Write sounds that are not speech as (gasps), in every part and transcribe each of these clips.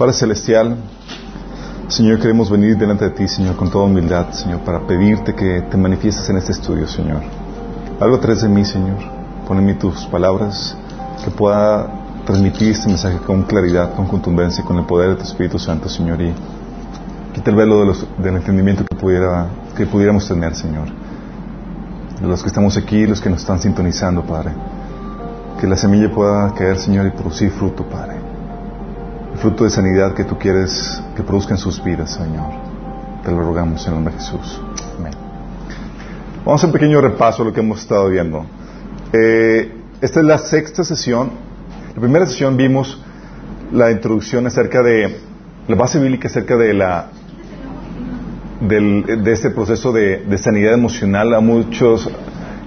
Padre Celestial, Señor, queremos venir delante de ti, Señor, con toda humildad, Señor, para pedirte que te manifiestes en este estudio, Señor. Algo a través de mí, Señor. Pon en mí tus palabras, que pueda transmitir este mensaje con claridad, con contundencia, con el poder de tu Espíritu Santo, Señor. Y quita el velo del entendimiento que, pudiera, que pudiéramos tener, Señor. De los que estamos aquí, los que nos están sintonizando, Padre. Que la semilla pueda caer, Señor, y producir fruto, Padre. Fruto de sanidad que tú quieres que produzca en sus vidas, Señor. Te lo rogamos en el nombre de Jesús. Amén. Vamos a un pequeño repaso de lo que hemos estado viendo. Eh, esta es la sexta sesión. La primera sesión vimos la introducción acerca de la base bíblica acerca de la de este proceso de, sanidad emocional a muchos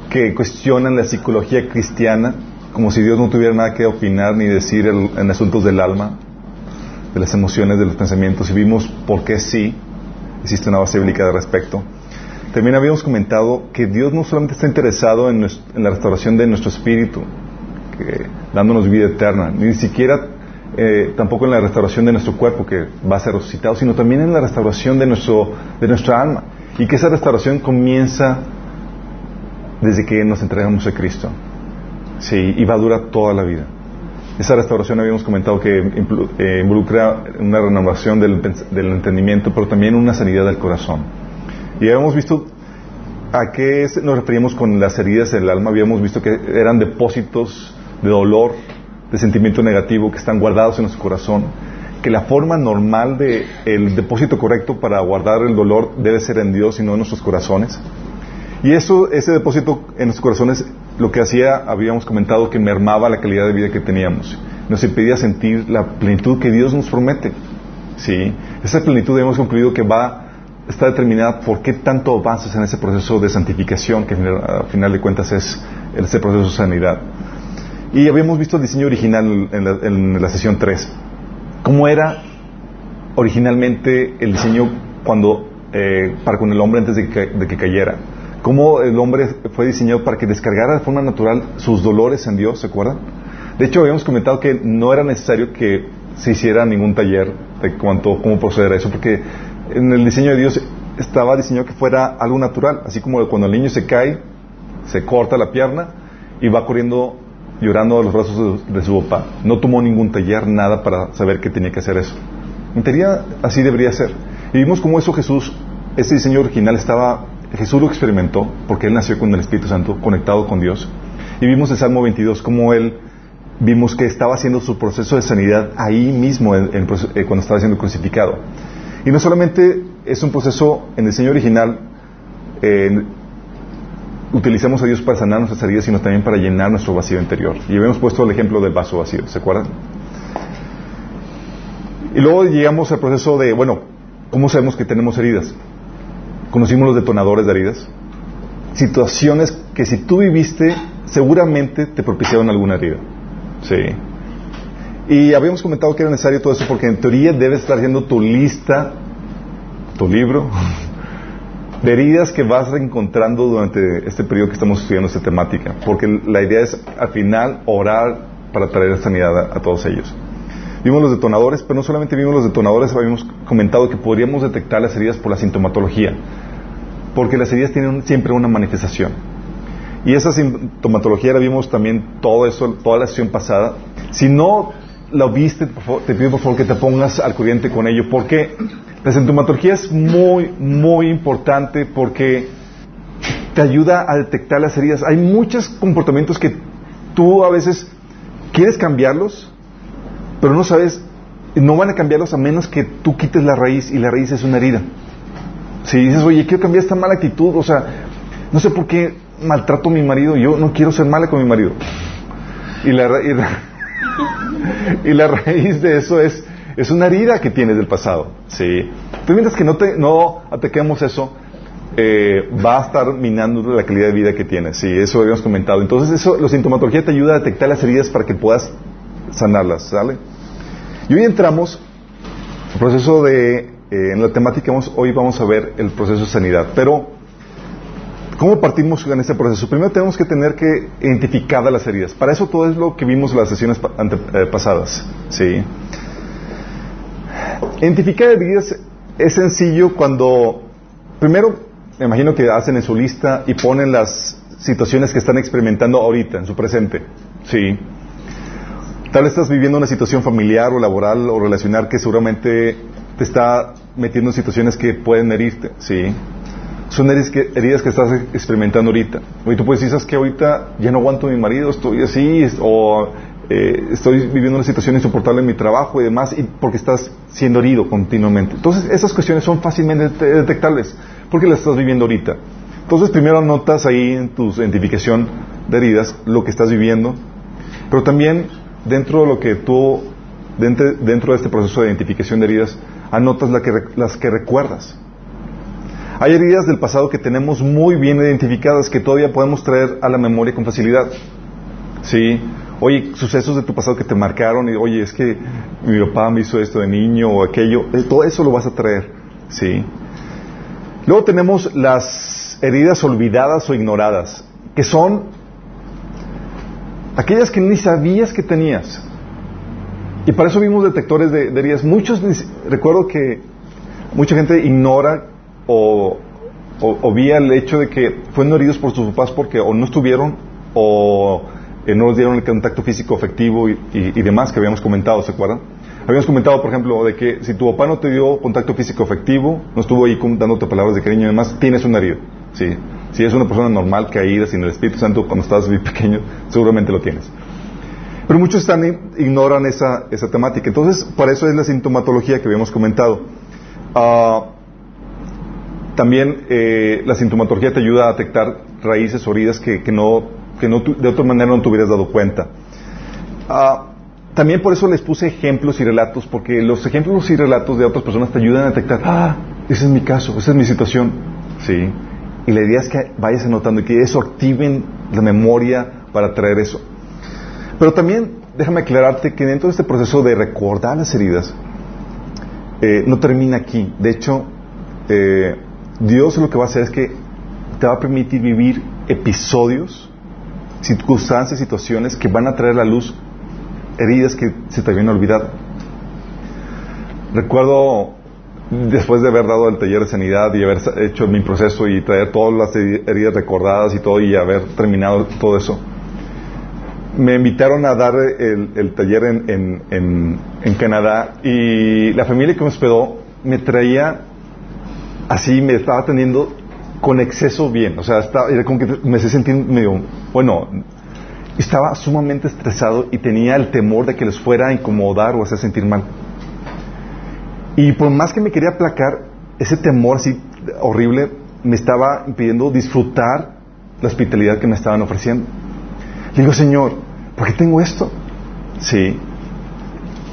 que cuestionan la psicología cristiana como si Dios no tuviera nada que opinar ni decir en asuntos del alma, de las emociones, de los pensamientos, y vimos por qué sí existe una base bíblica al respecto. También habíamos comentado que Dios no solamente está interesado en, la restauración de nuestro espíritu, que- dándonos vida eterna, ni siquiera eh, tampoco en la restauración de nuestro cuerpo que va a ser resucitado, sino también en la restauración de, nuestro, de nuestra alma. Y que esa restauración comienza desde que nos entregamos a Cristo. Sí, y va a durar toda la vida. Esa restauración habíamos comentado que eh, involucra una renovación del, del entendimiento, pero también una sanidad del corazón. Y habíamos visto a qué nos referíamos con las heridas del alma. Habíamos visto que eran depósitos de dolor, de sentimiento negativo que están guardados en nuestro corazón. Que la forma normal de el depósito correcto para guardar el dolor debe ser en Dios y no en nuestros corazones. Y eso, ese depósito en nuestros corazones, lo que hacía, habíamos comentado, que mermaba la calidad de vida que teníamos. Nos impedía sentir la plenitud que Dios nos promete. ¿Sí? Esa plenitud hemos concluido que va, está determinada por qué tanto avanzas en ese proceso de santificación, que al final de cuentas es ese proceso de sanidad. Y habíamos visto el diseño original en la, en la sesión 3. ¿Cómo era originalmente el diseño cuando eh, para con el hombre antes de que cayera? ¿Cómo el hombre fue diseñado para que descargara de forma natural sus dolores en Dios? ¿Se acuerdan? De hecho, habíamos comentado que no era necesario que se hiciera ningún taller de cuanto cómo proceder a eso, porque en el diseño de Dios estaba diseñado que fuera algo natural, así como cuando el niño se cae, se corta la pierna y va corriendo llorando a los brazos de, su papá. No tomó ningún taller, nada para saber que tenía que hacer eso. En teoría, así debería ser. Y vimos cómo eso Jesús, ese diseño original estaba, Jesús lo experimentó, porque él nació con el Espíritu Santo, conectado con Dios. Y vimos en Salmo 22 cómo él, vimos que estaba haciendo su proceso de sanidad ahí mismo, eh, cuando estaba siendo crucificado. Y no solamente es un proceso en diseño original, utilizamos a Dios para sanar nuestras heridas, sino también para llenar nuestro vacío interior. Y habíamos puesto el ejemplo del vaso vacío, ¿se acuerdan? Y luego llegamos al proceso de, bueno, ¿cómo sabemos que tenemos heridas? Conocimos los detonadores de heridas. Situaciones que si tú viviste, seguramente te propiciaron alguna herida. Sí. Y habíamos comentado que era necesario todo eso porque en teoría debes estar haciendo tu lista, tu libro, de heridas que vas encontrando durante este periodo que estamos estudiando esta temática. Porque la idea es al final orar para traer sanidad a, a todos ellos. Vimos los detonadores, pero no solamente vimos los detonadores, habíamos comentado que podríamos detectar las heridas por la sintomatología. Porque las heridas tienen siempre una manifestación. Y esa sintomatología la vimos también todo eso, toda la sesión pasada. Si no la viste, te pido por favor que te pongas al corriente con ello, porque la sintomatología es muy, muy importante porque te ayuda a detectar las heridas. Hay muchos comportamientos que tú a veces quieres cambiarlos, pero no sabes, no van a cambiarlos a menos que tú quites la raíz y la raíz es una herida. Si dices, oye, quiero cambiar esta mala actitud, o sea, no sé por qué maltrato a mi marido, yo no quiero ser mala con mi marido. Y la, (laughs) y la- raíz de eso es, es una herida que tienes del pasado. ¿sí? Tú mientras que no, te, no ataquemos eso, eh, va a estar minando la calidad de vida que tienes. Sí, eso habíamos comentado. Entonces, eso, la sintomatología te ayuda a detectar las heridas para que puedas sanarlas, ¿sale? Y hoy entramos al proceso de, eh, en la temática, hoy vamos a ver el proceso de sanidad. Pero, ¿cómo partimos en este proceso? Primero tenemos que tener que identificar las heridas. Para eso todo es lo que vimos en las sesiones ante- eh, pasadas, ¿sí? Identificar heridas es sencillo cuando, primero, me imagino que hacen en su lista y ponen las situaciones que están experimentando ahorita, en su presente. Sí. Tal vez estás viviendo una situación familiar o laboral o relacional que seguramente te está metiendo en situaciones que pueden herirte. Sí. Son heridas que, heridas que estás experimentando ahorita. Y tú puedes decir, ¿sabes que Ahorita ya no aguanto a mi marido, estoy así, o eh, estoy viviendo una situación insoportable en mi trabajo y demás, y porque estás siendo herido continuamente. Entonces, esas cuestiones son fácilmente detectables, porque las estás viviendo ahorita. Entonces, primero anotas ahí en tu identificación de heridas lo que estás viviendo, pero también dentro de lo que tú, dentro, de este proceso de identificación de heridas, anotas las que recuerdas. Hay heridas del pasado que tenemos muy bien identificadas que todavía podemos traer a la memoria con facilidad. Sí, oye, sucesos de tu pasado que te marcaron y oye, es que mi papá me hizo esto de niño o aquello, eh, todo eso lo vas a traer, ¿sí? Luego tenemos las heridas olvidadas o ignoradas, que son aquellas que ni sabías que tenías. Y para eso vimos detectores de, heridas. Muchos, recuerdo que mucha gente ignora o, o, vía el hecho de que fueron heridos por sus papás porque o no estuvieron o eh, no nos dieron el contacto físico efectivo y, demás que habíamos comentado, ¿se acuerdan? Habíamos comentado, por ejemplo, de que si tu papá no te dio contacto físico efectivo, no estuvo ahí dándote palabras de cariño y demás, tienes una herida. ¿sí? Si es una persona normal, caída, sin el Espíritu Santo, cuando estás muy (laughs) pequeño, seguramente lo tienes. Pero muchos están, ignoran esa, esa temática. Entonces, para eso es la sintomatología que habíamos comentado. Uh, también eh, la sintomatología te ayuda a detectar raíces o heridas que, no, que no, de otra manera no te hubieras dado cuenta. Ah, también por eso les puse ejemplos y relatos, porque los ejemplos y relatos de otras personas te ayudan a detectar, ah, ese es mi caso, esa es mi situación. Sí. Y la idea es que vayas anotando y que eso activen la memoria para traer eso. Pero también déjame aclararte que dentro de este proceso de recordar las heridas, eh, no termina aquí. De hecho, eh, Dios lo que va a hacer es que te va a permitir vivir episodios, circunstancias, situaciones que van a traer a la luz heridas que se te habían olvidado. Recuerdo, después de haber dado el taller de sanidad y haber hecho mi proceso y traer todas las heridas recordadas y todo y haber terminado todo eso, me invitaron a dar el, taller en, Canadá y la familia que me hospedó me traía así me estaba atendiendo con exceso bien. O sea, estaba, era como que me se sintiendo medio, bueno, estaba sumamente estresado y tenía el temor de que les fuera a incomodar o hacer sentir mal. Y por más que me quería aplacar, ese temor así horrible me estaba impidiendo disfrutar la hospitalidad que me estaban ofreciendo. Digo, Señor, ¿por qué tengo esto? Sí,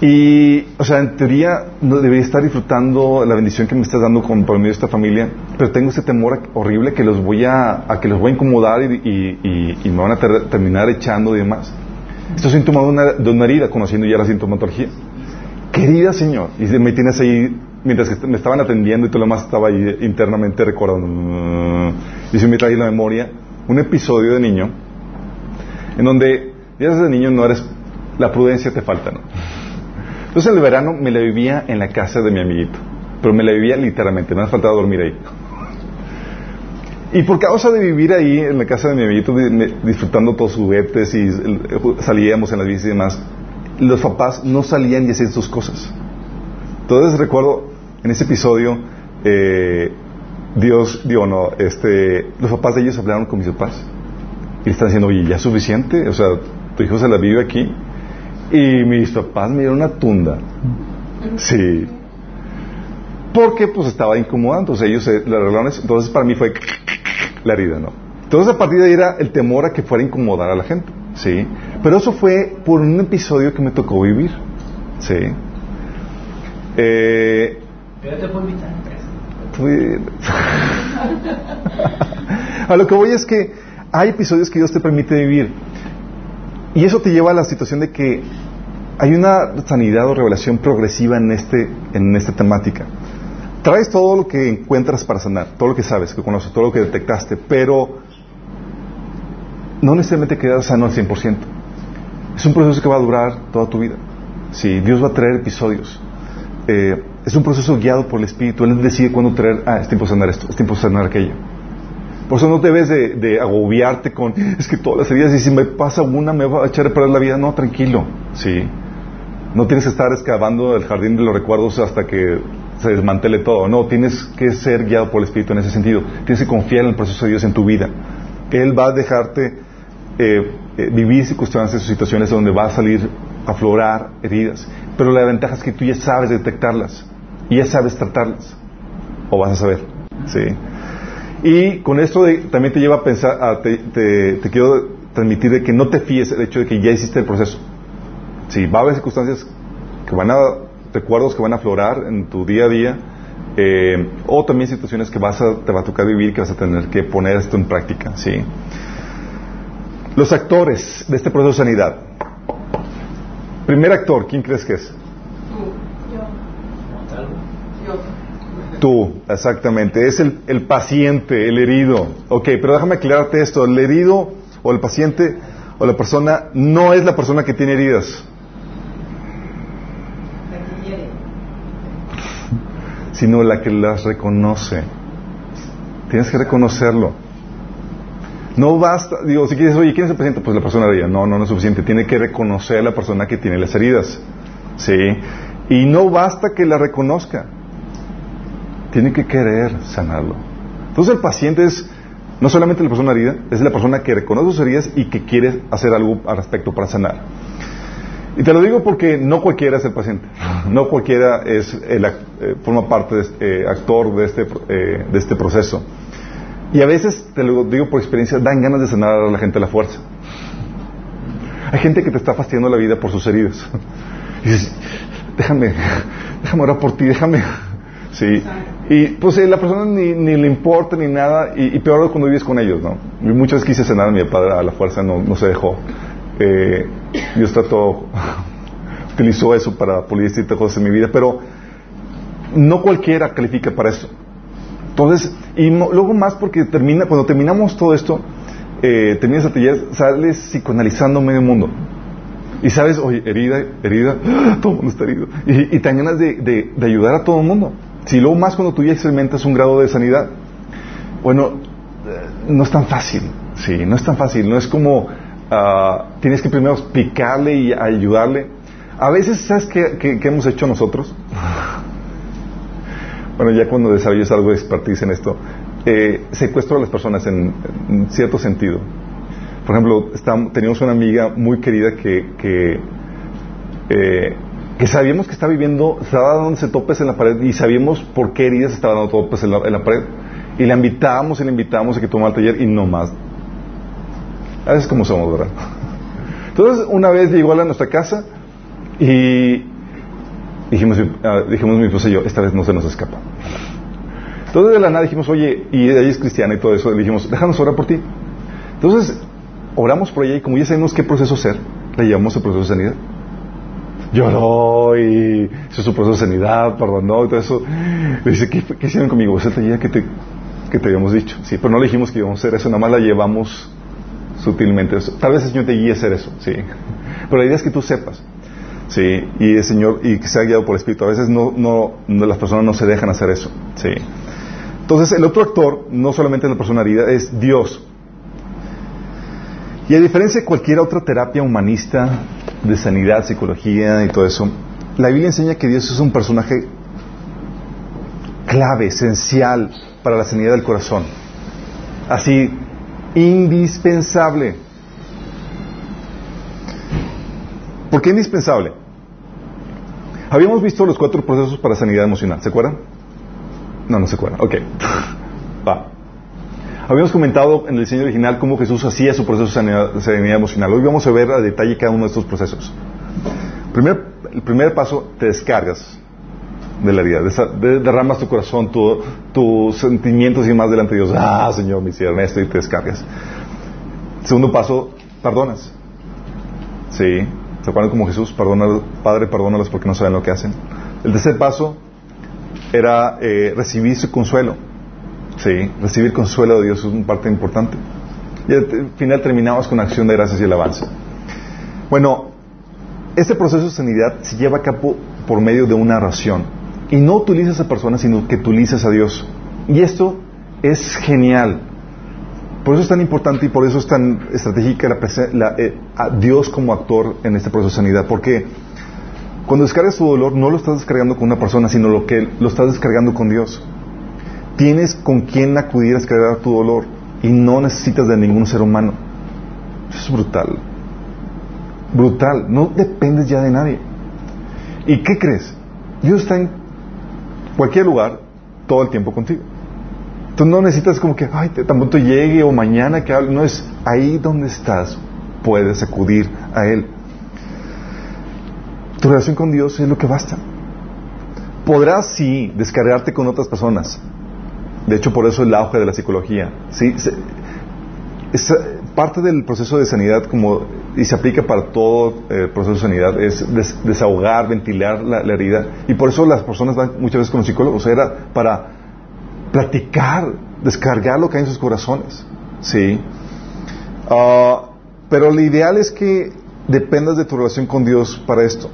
y, o sea, en teoría no debería estar disfrutando la bendición que me estás dando con, por medio de esta familia, pero tengo ese temor horrible que los voy a, a que los voy a incomodar y, y, me van a terminar echando y demás. Esto es síntoma de una, de una herida, conociendo ya la sintomatología. Querida Señor, y me tienes ahí, mientras que me estaban atendiendo y todo lo demás estaba ahí internamente recordando, y se me trae la memoria un episodio de niño en donde ya desde niño no eres, la prudencia te falta, ¿no? Entonces el verano me la vivía en la casa de mi amiguito, pero me la vivía literalmente, me ha faltado dormir ahí. Y por causa de vivir ahí en la casa de mi amiguito, disfrutando todos sus juguetes y salíamos en las bicis y demás, los papás no salían y hacían sus cosas. Entonces recuerdo en ese episodio, eh, Dios, digo, no, este, los papás de ellos hablaron con mis papás y están diciendo, oye, ya es suficiente, o sea, tu hijo se la vive aquí, y mis papás me dieron una tunda. Sí. Porque pues estaba incomodando. Entonces ellos se, arreglaron eso. Entonces para mí fue la herida, ¿no? Entonces a partir de ahí era el temor a que fuera a incomodar a la gente. Sí. Pero eso fue por un episodio que me tocó vivir. Sí. Eh, Pero te puedo invitar a (laughs) lo que voy es que hay episodios que Dios te permite vivir y eso te lleva a la situación de que hay una sanidad o revelación progresiva en, este, en esta temática. Traes todo lo que encuentras para sanar, todo lo que sabes, que conoces, todo lo que detectaste, pero no necesariamente quedas sano al 100%. Es un proceso que va a durar toda tu vida. Sí, Dios va a traer episodios. Eh, es un proceso guiado por el Espíritu. Él decide cuándo traer, ah, es tiempo de sanar esto, es tiempo de sanar aquello. Por eso no debes de, de, agobiarte con, es que todas las heridas, y si me pasa una, me va a echar a la vida. No, tranquilo, sí. No tienes que estar excavando el jardín de los recuerdos hasta que se desmantele todo. No, tienes que ser guiado por el Espíritu en ese sentido. Tienes que confiar en el proceso de Dios en tu vida. Él va a dejarte eh, eh, vivir circunstancias situaciones donde va a salir a aflorar heridas. Pero la ventaja es que tú ya sabes detectarlas y ya sabes tratarlas. O vas a saber. ¿sí? Y con esto también te lleva a pensar, te, te, quiero transmitir de que no te fíes el hecho de que ya hiciste el proceso. Sí, va a haber circunstancias que van a, recuerdos que van a aflorar en tu día a día, eh, o también situaciones que vas a, te va a tocar vivir que vas a tener que poner esto en práctica, ¿sí? Los actores de este proceso de sanidad. Primer actor, ¿quién crees que es? Tú, exactamente. Es el, el, paciente, el herido. Ok, pero déjame aclararte esto. El herido o el paciente o la persona no es la persona que tiene heridas. sino la que las reconoce. Tienes que reconocerlo. No basta, digo, si quieres, oye, ¿quién es el paciente? Pues la persona herida. No, no, no es suficiente. Tiene que reconocer a la persona que tiene las heridas. ¿Sí? Y no basta que la reconozca. Tiene que querer sanarlo. Entonces el paciente es no solamente la persona herida, es la persona que reconoce sus heridas y que quiere hacer algo al respecto para sanar. Y te lo digo porque no cualquiera es el paciente, no cualquiera es el, eh, forma parte de este, actor de este, eh, de este proceso. Y a veces, te lo digo por experiencia, dan ganas de sanar a la gente a la fuerza. Hay gente que te está fastidiando la vida por sus heridas. Y déjame, déjame orar por ti, déjame. Sí. Y pues la persona ni, ni, le importa ni nada, y, peor cuando vives con ellos, ¿no? Y muchas veces quise sanar a mi padre a la fuerza, no, no se dejó. Eh, Dios trató, (laughs) utilizó eso para pulir ciertas cosas en mi vida, pero no cualquiera califica para eso. Entonces, y luego más porque termina, cuando terminamos todo esto, eh, terminas el taller, sales psicoanalizando medio mundo. Y sabes, oye, herida, herida, (gasps) todo el mundo está herido. Y, te ganas de, de, ayudar a todo el mundo. Si luego más cuando tú ya experimentas un grado de sanidad, bueno, eh, no es tan fácil, sí, no es tan fácil, no es como Ah, tienes que primero explicarle y ayudarle. A veces, ¿sabes qué, hemos hecho nosotros? (laughs) bueno, ya cuando desarrollas algo de expertise en esto, eh, secuestro a las personas en, cierto sentido. Por ejemplo, teníamos una amiga muy querida que, que, eh, que sabíamos que estaba viviendo, estaba dándose topes en la pared y sabíamos por qué heridas estaba dando topes en la, la pared. Y la invitábamos y la invitábamos a que tomara el taller y no más a veces como somos, ¿verdad? Entonces, una vez llegó a nuestra casa y dijimos, ah, dijimos mi esposa y yo, esta vez no se nos escapa. Entonces, de la nada dijimos, oye, y ella es cristiana y todo eso, le dijimos, déjanos orar por ti. Entonces, oramos por ella y como ya sabemos qué proceso hacer, le llevamos el proceso de sanidad. Lloró y hizo su proceso de sanidad, perdonó y todo eso. Le dice, ¿qué, hicieron conmigo? Esa taller que te, que te habíamos dicho. Sí, pero no le dijimos que íbamos a hacer eso, nada más la llevamos sutilmente. Tal vez el Señor te guíe a hacer eso, sí. Pero la idea es que tú sepas, sí, y el Señor, y que sea guiado por el Espíritu. A veces no, no, las personas no se dejan hacer eso, sí. Entonces, el otro actor, no solamente la persona herida, es Dios. Y a diferencia de cualquier otra terapia humanista de sanidad, psicología y todo eso, la Biblia enseña que Dios es un personaje clave, esencial para la sanidad del corazón. Así, indispensable. ¿Por qué indispensable? Habíamos visto los cuatro procesos para sanidad emocional, ¿se acuerdan? No, no se acuerdan. Ok. (laughs) Va. Habíamos comentado en el diseño original cómo Jesús hacía su proceso de sanidad, emocional. Hoy vamos a ver a detalle cada uno de estos procesos. Primer, el primer paso, te descargas de la herida. derramas tu corazón, tus sentimientos y más delante de Dios. Ah, Señor, me hicieron esto y te descargas. Segundo paso, perdonas. Sí, ¿se acuerdan como Jesús? Perdona, Padre, perdónalos porque no saben lo que hacen. El tercer paso era eh, recibir su consuelo. Sí, recibir consuelo de Dios es una parte importante. Y al final terminamos con acción de gracias y alabanza. Bueno, este proceso de sanidad se lleva a cabo por medio de una oración y no utilizas a personas, sino que utilizas a Dios. Y esto es genial. Por eso es tan importante y por eso es tan estratégica la, eh, a Dios como actor en este proceso de sanidad. Porque cuando descargas tu dolor, no lo estás descargando con una persona, sino lo que lo estás descargando con Dios. Tienes con quién acudir a descargar tu dolor y no necesitas de ningún ser humano. Eso es brutal. Brutal. No dependes ya de nadie. ¿Y qué crees? Dios está en cualquier lugar todo el tiempo contigo. Tú no necesitas como que, ay, tan pronto llegue o mañana que hable. No es ahí donde estás, puedes acudir a Él. Tu relación con Dios es lo que basta. Podrás sí descargarte con otras personas. De hecho, por eso el auge de la psicología. ¿sí? Es parte del proceso de sanidad, como, y se aplica para todo el proceso de sanidad, es desahogar, ventilar la, herida. Y por eso las personas van muchas veces con los psicólogos. Era para platicar, descargar lo que hay en sus corazones. ¿sí? Ah, pero lo ideal es que dependas de tu relación con Dios para esto.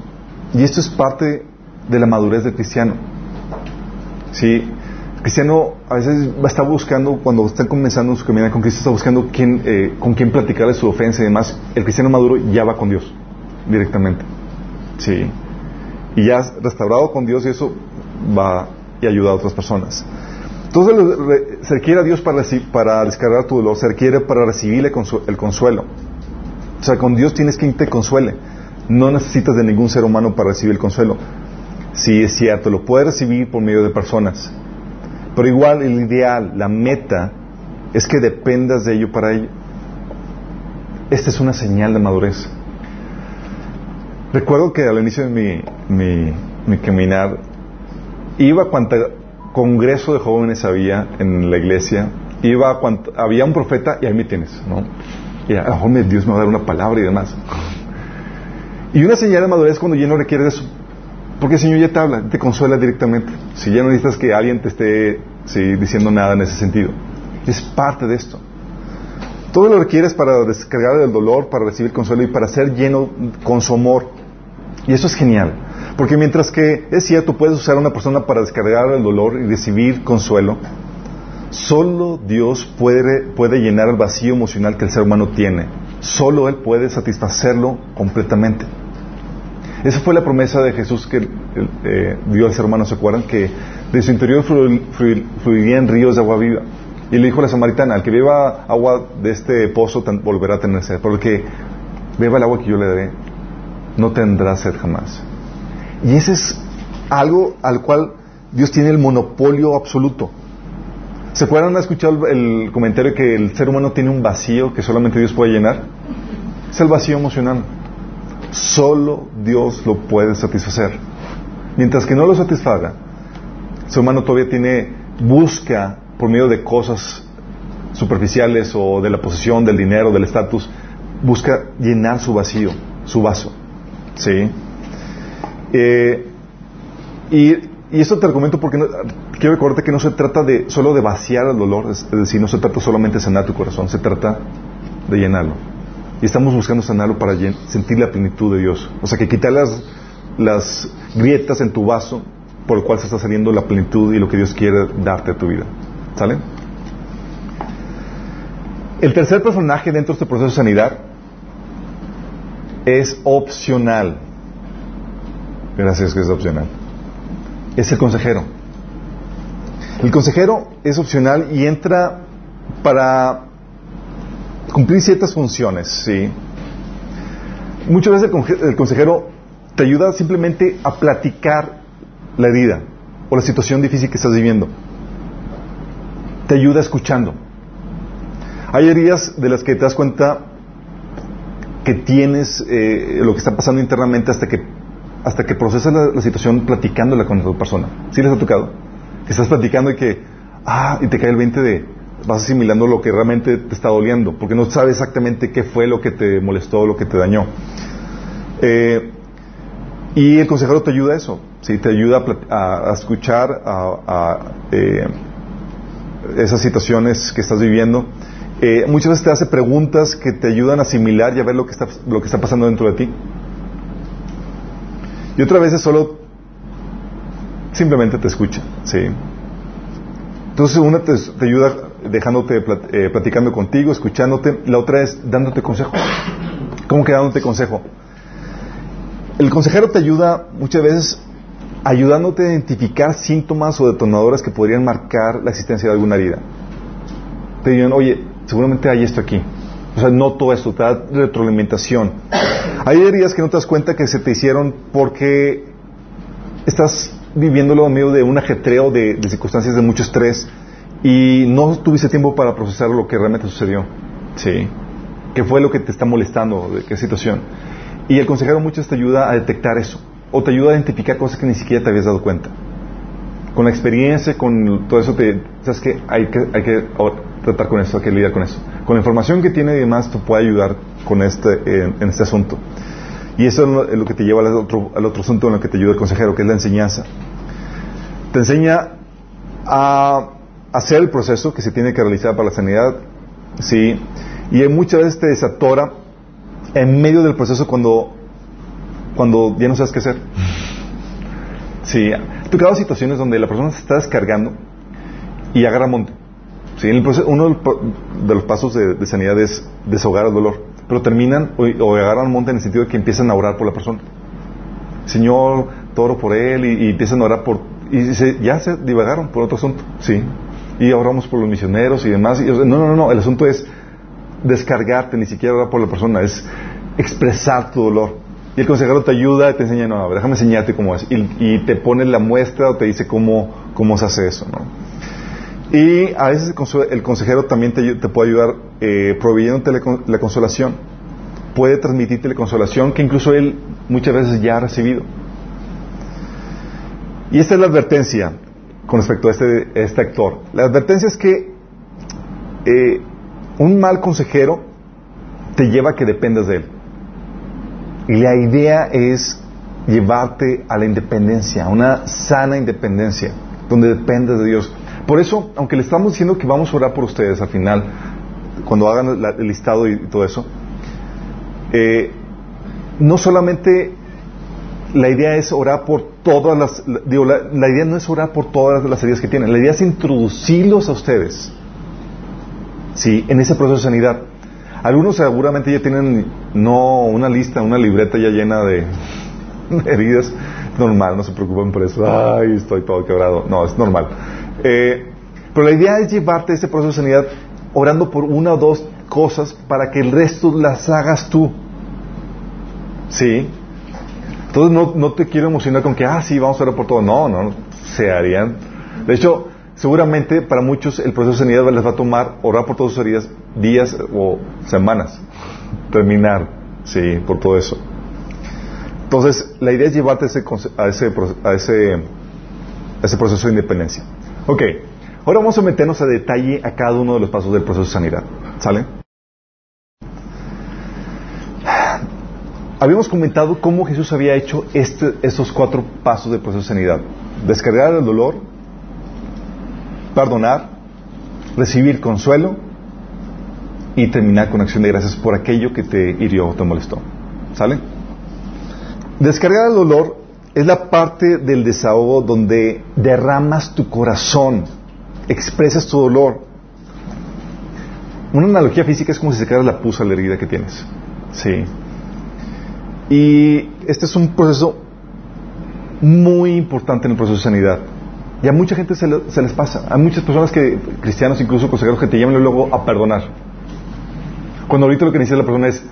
Y esto es parte de la madurez del cristiano. ¿sí? Cristiano a veces estar buscando, cuando está comenzando su caminata con Cristo, está buscando eh, con quién platicarle su ofensa y demás. El cristiano maduro ya va con Dios directamente. ¿sí? Y ya restaurado con Dios y eso va y ayuda a otras personas. Entonces se requiere a Dios para, descargar tu dolor, se requiere para recibir el consuelo. O sea, con Dios tienes que te consuele. No necesitas de ningún ser humano para recibir el consuelo. Sí, es cierto, lo puedes recibir por medio de personas. Pero igual el ideal, la meta, es que dependas de ello para ello. Esta es una señal de madurez. Recuerdo que al inicio de mi, mi, mi caminar, iba cuanta, congreso de jóvenes había en la iglesia, iba cuando, había un profeta y ahí me tienes, ¿no? Y a lo mejor Dios me va a dar una palabra y demás. Y una señal de madurez cuando ya no requiere eso. Porque el Señor ya te habla, te consuela directamente. Si ya no necesitas que alguien te esté diciendo nada en ese sentido. Es parte de esto. Todo lo requieres para descargar el dolor, para recibir consuelo y para ser lleno con su amor. Y eso es genial. Porque mientras que es cierto, puedes usar a una persona para descargar el dolor y recibir consuelo, solo Dios puede, puede llenar el vacío emocional que el ser humano tiene. Solo Él puede satisfacerlo completamente. Esa fue la promesa de Jesús que eh, dio al ser humano. ¿Se acuerdan? Que de su interior fluirían ríos de agua viva. Y le dijo a la samaritana, al que beba agua de este pozo volverá a tener sed. Pero el que beba el agua que yo le daré, no tendrá sed jamás. Y ese es algo al cual Dios tiene el monopolio absoluto. ¿Se acuerdan? ¿Han escuchado el comentario que el ser humano tiene un vacío que solamente Dios puede llenar? Es el vacío emocional. Solo Dios lo puede satisfacer. Mientras que no lo satisfaga, el ser humano todavía tiene, busca por medio de cosas superficiales o de la posesión, del dinero, del estatus, busca llenar su vacío, su vaso. ¿Sí? Eh, y, y, esto te argumento porque quiero recordarte que no se trata de solo de vaciar el dolor, es, decir, no se trata solamente de sanar tu corazón, se trata de llenarlo. Y estamos buscando sanarlo para sentir la plenitud de Dios. O sea, que quitar las, las grietas en tu vaso por el cual se está saliendo la plenitud y lo que Dios quiere darte a tu vida. ¿Sale? El tercer personaje dentro de este proceso de sanidad es opcional. Gracias que es opcional. Es el consejero. El consejero es opcional y entra para cumplir ciertas funciones, ¿sí? Muchas veces el consejero te ayuda simplemente a platicar la herida o la situación difícil que estás viviendo. Te ayuda escuchando. Hay heridas de las que te das cuenta que tienes eh, lo que está pasando internamente hasta que hasta que procesas la, situación platicándola con otra persona. ¿Sí les ha tocado? Que estás platicando y que, ah, y te cae el 20 de, vas asimilando lo que realmente te está doliendo, porque no sabes exactamente qué fue lo que te molestó, lo que te dañó. Eh, y el consejero te ayuda a eso, ¿sí? te ayuda a, escuchar a, eh, esas situaciones que estás viviendo. Eh, muchas veces te hace preguntas que te ayudan a asimilar y a ver lo que está, lo que está pasando dentro de ti. Y otra vez solo simplemente te escucha, ¿sí? Entonces una te, ayuda dejándote, eh, platicando contigo, escuchándote, la otra es dándote consejo. ¿Cómo que dándote consejo? El consejero te ayuda muchas veces ayudándote a identificar síntomas o detonadores que podrían marcar la existencia de alguna herida. Te digan, oye, seguramente hay esto aquí. O sea, noto esto, te da retroalimentación. Hay heridas que no te das cuenta que se te hicieron porque estás viviéndolo en medio de un ajetreo de, circunstancias de mucho estrés y no tuviste tiempo para procesar lo que realmente sucedió. Sí. ¿Qué fue lo que te está molestando? ¿De qué situación? Y el consejero muchas te ayuda a detectar eso. O te ayuda a identificar cosas que ni siquiera te habías dado cuenta. Con la experiencia, con todo eso, te, sabes que hay que, hay que tratar con eso, hay que lidiar con eso. Con la información que tiene y demás, te puede ayudar con este, en, este asunto. Y eso es lo, que te lleva al otro, al otro asunto en lo que te ayuda el consejero, que es la enseñanza. Te enseña a hacer el proceso que se tiene que realizar para la sanidad, ¿sí? Y muchas veces te desatora en medio del proceso cuando, cuando ya no sabes qué hacer. Sí, tú tocado situaciones donde la persona se está descargando y agarra monte. Sí, el proceso, uno de los pasos de, sanidad es desahogar el dolor, pero terminan o, agarran monte en el sentido de que empiezan a orar por la persona. Señor, toro por él y, empiezan a orar por... Y ya se divagaron por otro asunto, sí. Y oramos por los misioneros y demás. no, no, no, el asunto es descargarte, ni siquiera orar por la persona, es expresar tu dolor. Y el consejero te ayuda, te enseña, no, déjame enseñarte cómo es. Y, te pone la muestra o te dice cómo, cómo se hace eso, ¿no? Y a veces el consejero también te, puede ayudar eh, proveyéndote la, consolación. Puede transmitirte la consolación que incluso él muchas veces ya ha recibido. Y esta es la advertencia con respecto a este, este actor. La advertencia es que eh, un mal consejero te lleva a que dependas de él. Y la idea es llevarte a la independencia, a una sana independencia, donde dependes de Dios. Por eso, aunque le estamos diciendo que vamos a orar por ustedes al final, cuando hagan el listado y, todo eso, eh, no solamente la idea es orar por todas las, digo, la, idea no es orar por todas las heridas que tienen, la idea es introducirlos a ustedes, sí, en ese proceso de sanidad. Algunos seguramente ya tienen no una lista, una libreta ya llena de (laughs) heridas. Normal, no se preocupen por eso. Ay, estoy todo quebrado. No, es normal. Eh, pero la idea es llevarte ese proceso de sanidad orando por una o dos cosas para que el resto las hagas tú. ¿Sí? Entonces no, no te quiero emocionar con que, ah, sí, vamos a orar por todo. No, no, se harían. De hecho, seguramente para muchos el proceso de sanidad les va a tomar orar por todas sus heridas días o semanas. Terminar, sí, por todo eso. Entonces, la idea es llevarte a ese, a ese, a ese, a ese proceso de independencia. Ok, ahora vamos a meternos a detalle a cada uno de los pasos del proceso de sanidad. ¿Sale? Habíamos comentado cómo Jesús había hecho este, estos cuatro pasos del proceso de sanidad. Descargar el dolor, perdonar, recibir consuelo y terminar con acción de gracias por aquello que te hirió o te molestó. ¿Sale? Descargar el dolor es la parte del desahogo donde derramas tu corazón, expresas tu dolor. Una analogía física es como si quedara la pus a la herida que tienes. Sí. Y este es un proceso muy importante en el proceso de sanidad. Y a mucha gente se, les pasa. Hay muchas personas que, cristianos, incluso consejeros, que te llaman luego a perdonar. Cuando ahorita lo que necesita la persona es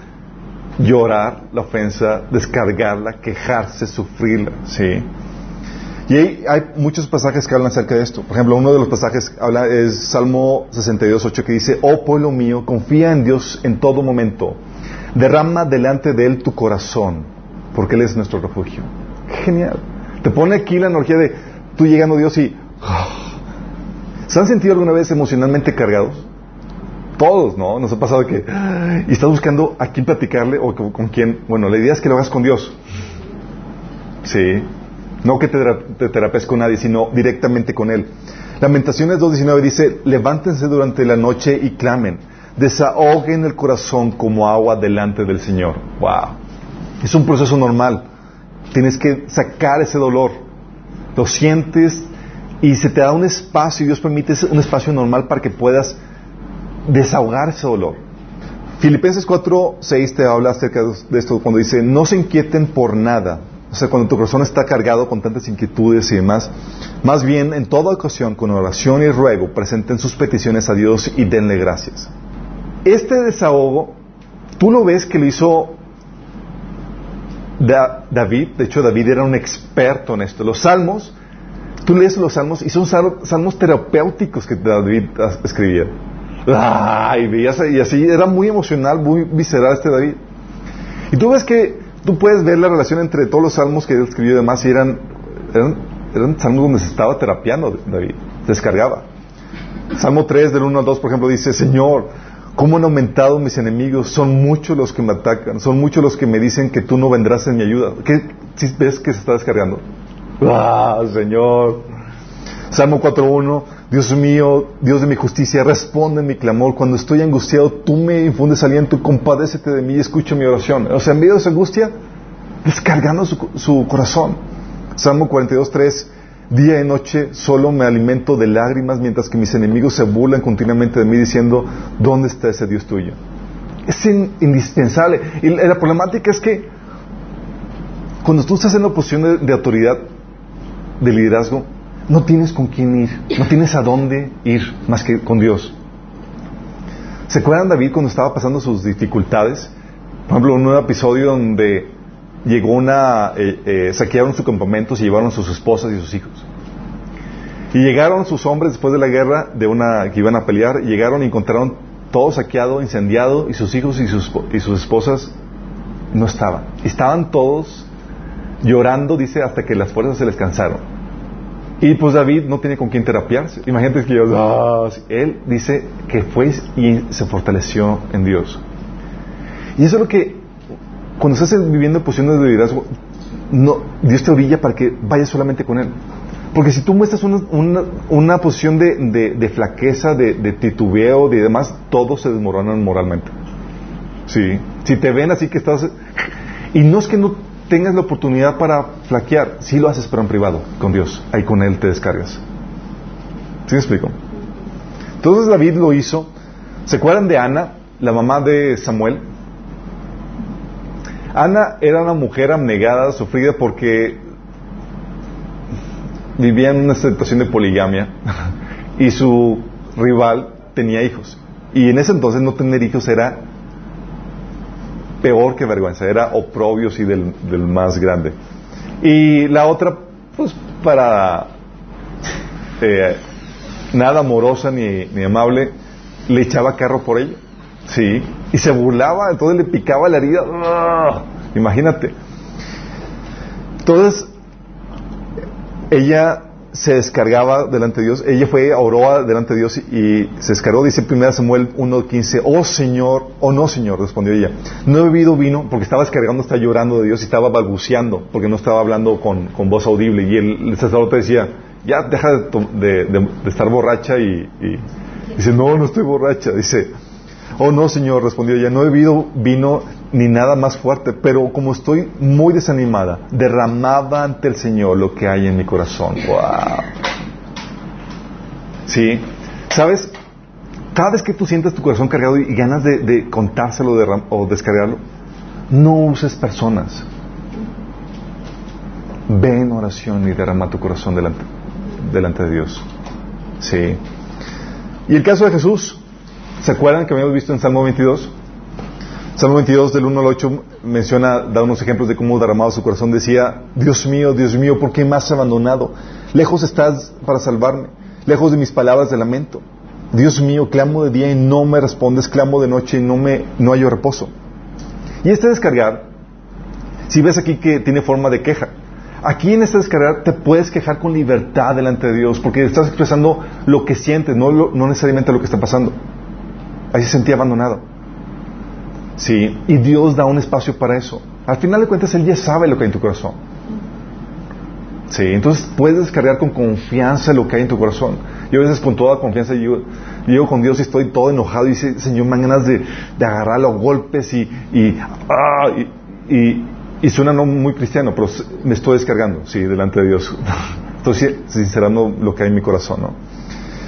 llorar la ofensa, descargarla, quejarse, sufrirla, ¿sí? Y hay, muchos pasajes que hablan acerca de esto. Por ejemplo, uno de los pasajes habla es Salmo 62.8 que dice, oh pueblo mío, confía en Dios en todo momento. Derrama delante de Él tu corazón, porque Él es nuestro refugio. Genial. Te pone aquí la energía de tú llegando a Dios y... (sighs) ¿Se han sentido alguna vez emocionalmente cargados? Todos, ¿no? Nos ha pasado que... Y estás buscando a quién platicarle o con, quién. Bueno, la idea es que lo hagas con Dios. Sí. No que te, te terapes con nadie, sino directamente con Él. Lamentaciones 2.19 dice, levántense durante la noche y clamen, desahoguen el corazón como agua delante del Señor. Wow. Es un proceso normal. Tienes que sacar ese dolor. lo sientes y se te da un espacio y Dios permite un espacio normal para que puedas desahogar ese dolor. Filipenses 4, 6 te habla acerca de esto cuando dice, no se inquieten por nada. O sea, cuando tu corazón está cargado con tantas inquietudes y demás, más bien en toda ocasión, con oración y ruego, presenten sus peticiones a Dios y denle gracias. Este desahogo, tú lo ves que lo hizo David, de hecho David era un experto en esto. Los salmos, tú lees los salmos y son salmos terapéuticos que David escribía. y así era muy emocional, muy visceral este David. Y tú ves que tú puedes ver la relación entre todos los salmos que él escribió y demás y eran, eran, salmos donde se estaba terapiando David, descargaba. Salmo 3 del 1 al 2, por ejemplo, dice, Señor, ¿Cómo han aumentado mis enemigos? Son muchos los que me atacan, son muchos los que me dicen que tú no vendrás en mi ayuda. ¿Qué si ves que se está descargando? ¡Ah, Señor! Salmo 4.1, Dios mío, Dios de mi justicia, responde mi clamor. Cuando estoy angustiado, tú me infundes aliento, compadécete de mí y escucha mi oración. O sea, en medio de esa angustia, descargando su, su corazón. Salmo 42.3, Día y noche solo me alimento de lágrimas mientras que mis enemigos se burlan continuamente de mí diciendo, ¿dónde está ese Dios tuyo? Es indispensable. Y la problemática es que cuando tú estás en la posición de, autoridad, de liderazgo, no tienes con quién ir, no tienes a dónde ir más que con Dios. ¿Se acuerdan David cuando estaba pasando sus dificultades? Por ejemplo, en un episodio donde llegó una, eh, eh, saquearon su campamento, se llevaron a sus esposas y sus hijos. Y llegaron sus hombres después de la guerra, de una que iban a pelear, llegaron y encontraron todo saqueado, incendiado, y sus hijos y sus, y sus esposas no estaban. Estaban todos llorando, dice, hasta que las fuerzas se les cansaron. Y pues David no tiene con quién terapiarse. Imagínate que ah, él dice que fue y se fortaleció en Dios. Y eso es lo que cuando estás viviendo posiciones de liderazgo, no, Dios te orilla para que vayas solamente con Él. Porque si tú muestras una, una, posición de, de, flaqueza, de, de, titubeo, de demás, todos se desmoronan moralmente. Sí. Si te ven así que estás... Y no es que no tengas la oportunidad para flaquear, sí lo haces pero en privado, con Dios. Ahí con Él te descargas. ¿Sí me explico? Entonces David lo hizo. ¿Se acuerdan de Ana, la mamá de Samuel? Ana era una mujer abnegada, sufrida porque vivía en una situación de poligamia (laughs) y su rival tenía hijos. Y en ese entonces no tener hijos era peor que vergüenza, era oprobio y del, más grande. Y la otra, pues para eh, nada amorosa ni, ni amable, le echaba carro por ella. Sí, y se burlaba, entonces le picaba la herida. ¡Ah! Imagínate. Entonces, ella se descargaba delante de Dios, ella fue, oró delante de Dios y, se descargó, dice 1 Samuel 1.15, oh Señor, oh no Señor, respondió ella, no he bebido vino porque estaba descargando, estaba llorando de Dios y estaba balbuceando porque no estaba hablando con, voz audible y el, sacerdote decía, ya deja de, estar borracha y dice, no, no estoy borracha, dice, Oh no, Señor, respondió ella, no he bebido vino ni nada más fuerte, pero como estoy muy desanimada, derramaba ante el Señor lo que hay en mi corazón. Wow. Sí, ¿sabes? Cada vez que tú sientes tu corazón cargado y ganas de, contárselo o descargarlo, no uses personas. Ve en oración y derrama tu corazón delante, delante de Dios. Sí. Y el caso de Jesús, ¿Se acuerdan que habíamos visto en Salmo 22? Salmo 22 del 1 al 8 menciona, da unos ejemplos de cómo derramado su corazón. Decía, Dios mío, Dios mío, ¿por qué me has abandonado? Lejos estás para salvarme, lejos de mis palabras de lamento. Dios mío, clamo de día y no me respondes, clamo de noche y no me no hallo reposo. Y este descargar, si ves aquí que tiene forma de queja, aquí en este descargar te puedes quejar con libertad delante de Dios, porque estás expresando lo que sientes, no, no necesariamente lo que está pasando. Ahí se sentía abandonado. Sí, y Dios da un espacio para eso. Al final de cuentas, Él ya sabe lo que hay en tu corazón. Sí, entonces puedes descargar con confianza lo que hay en tu corazón. Yo a veces con toda confianza yo llego con Dios y estoy todo enojado y dice, Señor, me ganas de, agarrar los golpes y, ah, y, y, y, suena no muy cristiano, pero me estoy descargando, sí, delante de Dios. (laughs) Estoy sincerando lo que hay en mi corazón, ¿no?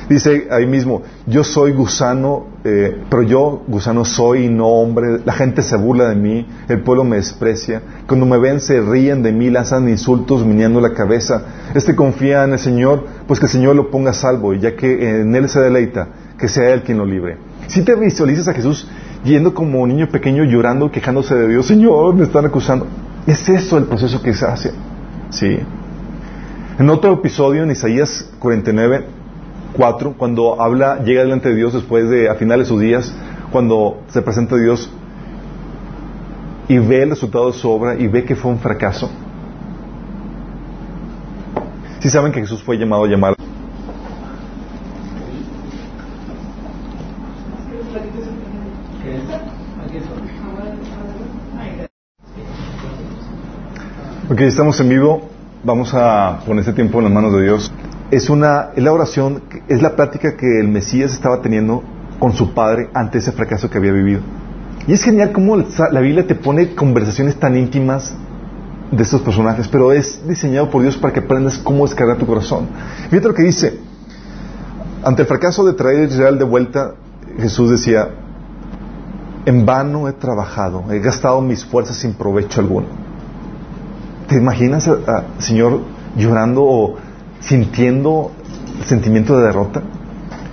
Dice ahí mismo, yo soy gusano, eh, pero yo gusano soy y no hombre. La gente se burla de mí, el pueblo me desprecia. Cuando me ven se ríen de mí, lanzan insultos, meneando la cabeza. Este confía en el Señor, pues que el Señor lo ponga a salvo, y ya que en Él se deleita, que sea Él quien lo libre. Si te visualizas a Jesús yendo como un niño pequeño llorando, quejándose de Dios, Señor, me están acusando. Es eso el proceso que se hace. Sí. En otro episodio, en Isaías 49, 4, cuando habla, llega delante de Dios después de, a finales de sus días, cuando se presenta a Dios y ve el resultado de su obra y ve que fue un fracaso. Si saben que Jesús fue llamado a llamar. Ok, estamos en vivo. Vamos a poner este tiempo en las manos de Dios es una, es la oración, es la práctica que el Mesías estaba teniendo con su padre ante ese fracaso que había vivido. Y es genial cómo la Biblia te pone conversaciones tan íntimas de estos personajes, pero es diseñado por Dios para que aprendas cómo descargar tu corazón. Fíjate lo que dice. Ante el fracaso de traer a Israel de vuelta, Jesús decía, en vano he trabajado, he gastado mis fuerzas sin provecho alguno. ¿Te imaginas, Señor, llorando o sintiendo sentimiento de derrota.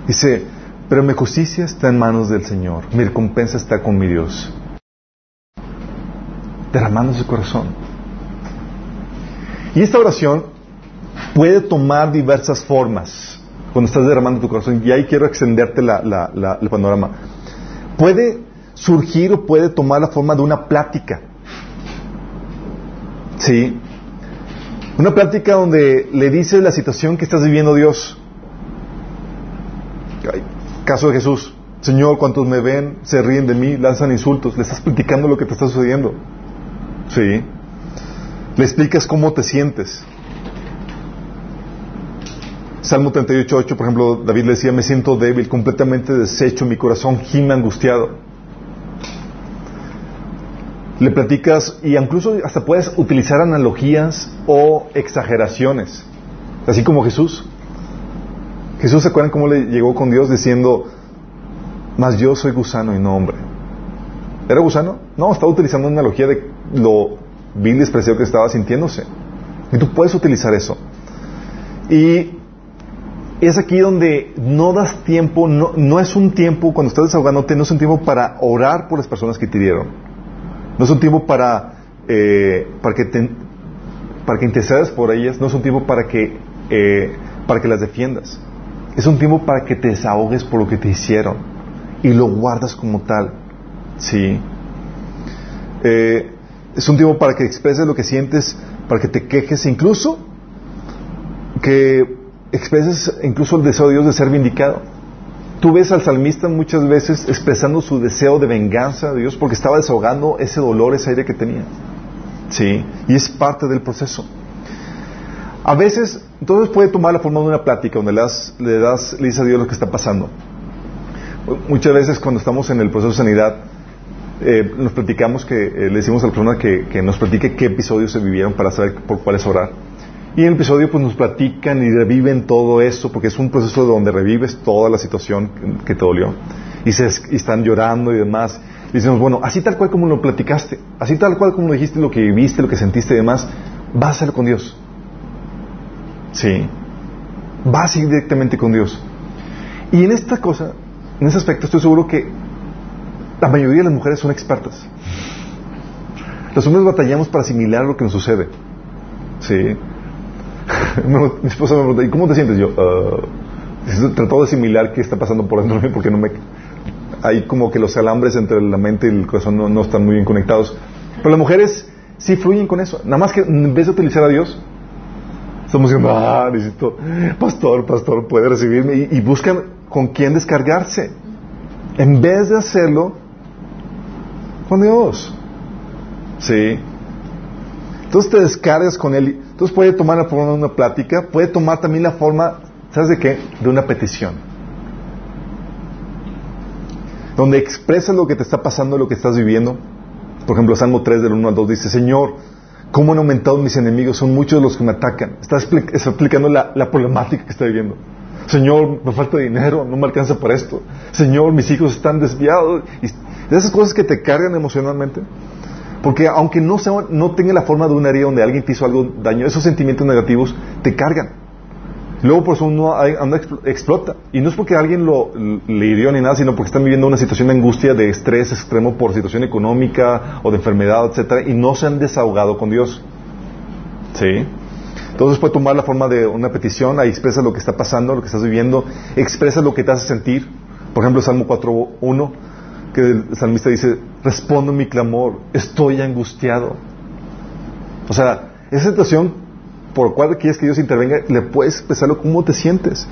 Dice, pero mi justicia está en manos del Señor, mi recompensa está con mi Dios. Derramando su corazón. Y esta oración puede tomar diversas formas cuando estás derramando tu corazón. Y ahí quiero extenderte la, el panorama. Puede surgir o puede tomar la forma de una plática. ¿Sí? Una plática donde le dices la situación que estás viviendo Dios. Caso de Jesús. Señor, cuantos me ven, se ríen de mí, lanzan insultos. Le estás platicando lo que te está sucediendo. Sí. Le explicas cómo te sientes. Salmo 38.8, por ejemplo, David le decía, me siento débil, completamente deshecho, mi corazón gime angustiado le platicas y incluso hasta puedes utilizar analogías o exageraciones, así como Jesús. Jesús se acuerdan cómo le llegó con Dios diciendo, mas yo soy gusano y no hombre. ¿Era gusano? No, estaba utilizando una analogía de lo vil despreciado que estaba sintiéndose. Y tú puedes utilizar eso. Y es aquí donde no das tiempo, no, no es un tiempo, cuando estás desahogándote, no es un tiempo para orar por las personas que te dieron no es un tiempo para, eh, para, que te, para que por ellas, no es un tiempo para que, eh, para que las defiendas. Es un tiempo para que te desahogues por lo que te hicieron y lo guardas como tal. ¿Sí? Eh, es un tiempo para que expreses lo que sientes, para que te quejes, incluso que expreses incluso el deseo de Dios de ser vindicado. Tú ves al salmista muchas veces expresando su deseo de venganza de Dios porque estaba desahogando ese dolor, ese aire que tenía. Sí, y es parte del proceso. A veces, entonces puede tomar la forma de una plática donde le das, le das, le dices a Dios lo que está pasando. Muchas veces cuando estamos en el proceso de sanidad, eh, nos platicamos que, eh, le decimos a la persona que, que, nos platique qué episodios se vivieron para saber por cuáles orar. Y en el episodio pues nos platican y reviven todo eso, porque es un proceso donde revives toda la situación que te dolió. Y, se, están llorando y demás. Y decimos, bueno, así tal cual como lo platicaste, así tal cual como lo dijiste, lo que viviste, lo que sentiste y demás, vas a hacer con Dios. Sí. Vas a ir directamente con Dios. Y en esta cosa, en ese aspecto, estoy seguro que la mayoría de las mujeres son expertas. Los hombres batallamos para asimilar lo que nos sucede. Sí. (laughs) mi esposa me pregunta, ¿y cómo te sientes? Yo, uh, trató de asimilar qué está pasando por dentro de mí porque no me... Hay como que los alambres entre la mente y el corazón no, están muy bien conectados. Pero las mujeres sí fluyen con eso. Nada más que en vez de utilizar a Dios, estamos diciendo, ah, necesito, pastor, pastor, puede recibirme. Y buscan con quién descargarse. En vez de hacerlo con Dios. Sí. Entonces te descargas con Él. Entonces puede tomar la forma de una plática, puede tomar también la forma, ¿sabes de qué? De una petición. Donde expresas lo que te está pasando, lo que estás viviendo. Por ejemplo, Salmo 3 del 1 al 2 dice, Señor, ¿Cómo han aumentado mis enemigos? Son muchos los que me atacan. Está, explicando la, problemática que está viviendo. Señor, me falta dinero, no me alcanza para esto. Señor, mis hijos están desviados. Y esas cosas que te cargan emocionalmente. Porque aunque no, sea, no tenga la forma de una herida donde alguien te hizo algo daño, esos sentimientos negativos te cargan. Luego por eso uno explota. Y no es porque alguien lo, le hirió ni nada, sino porque están viviendo una situación de angustia, de estrés extremo por situación económica o de enfermedad, etcétera, y no se han desahogado con Dios. ¿Sí? Entonces puede tomar la forma de una petición, ahí expresa lo que está pasando, lo que estás viviendo, expresa lo que te hace sentir. Por ejemplo, Salmo 4.1 que el salmista dice, respondo mi clamor, estoy angustiado. O sea, esa situación por la cual quieres que Dios intervenga, le puedes expresarlo cómo te sientes.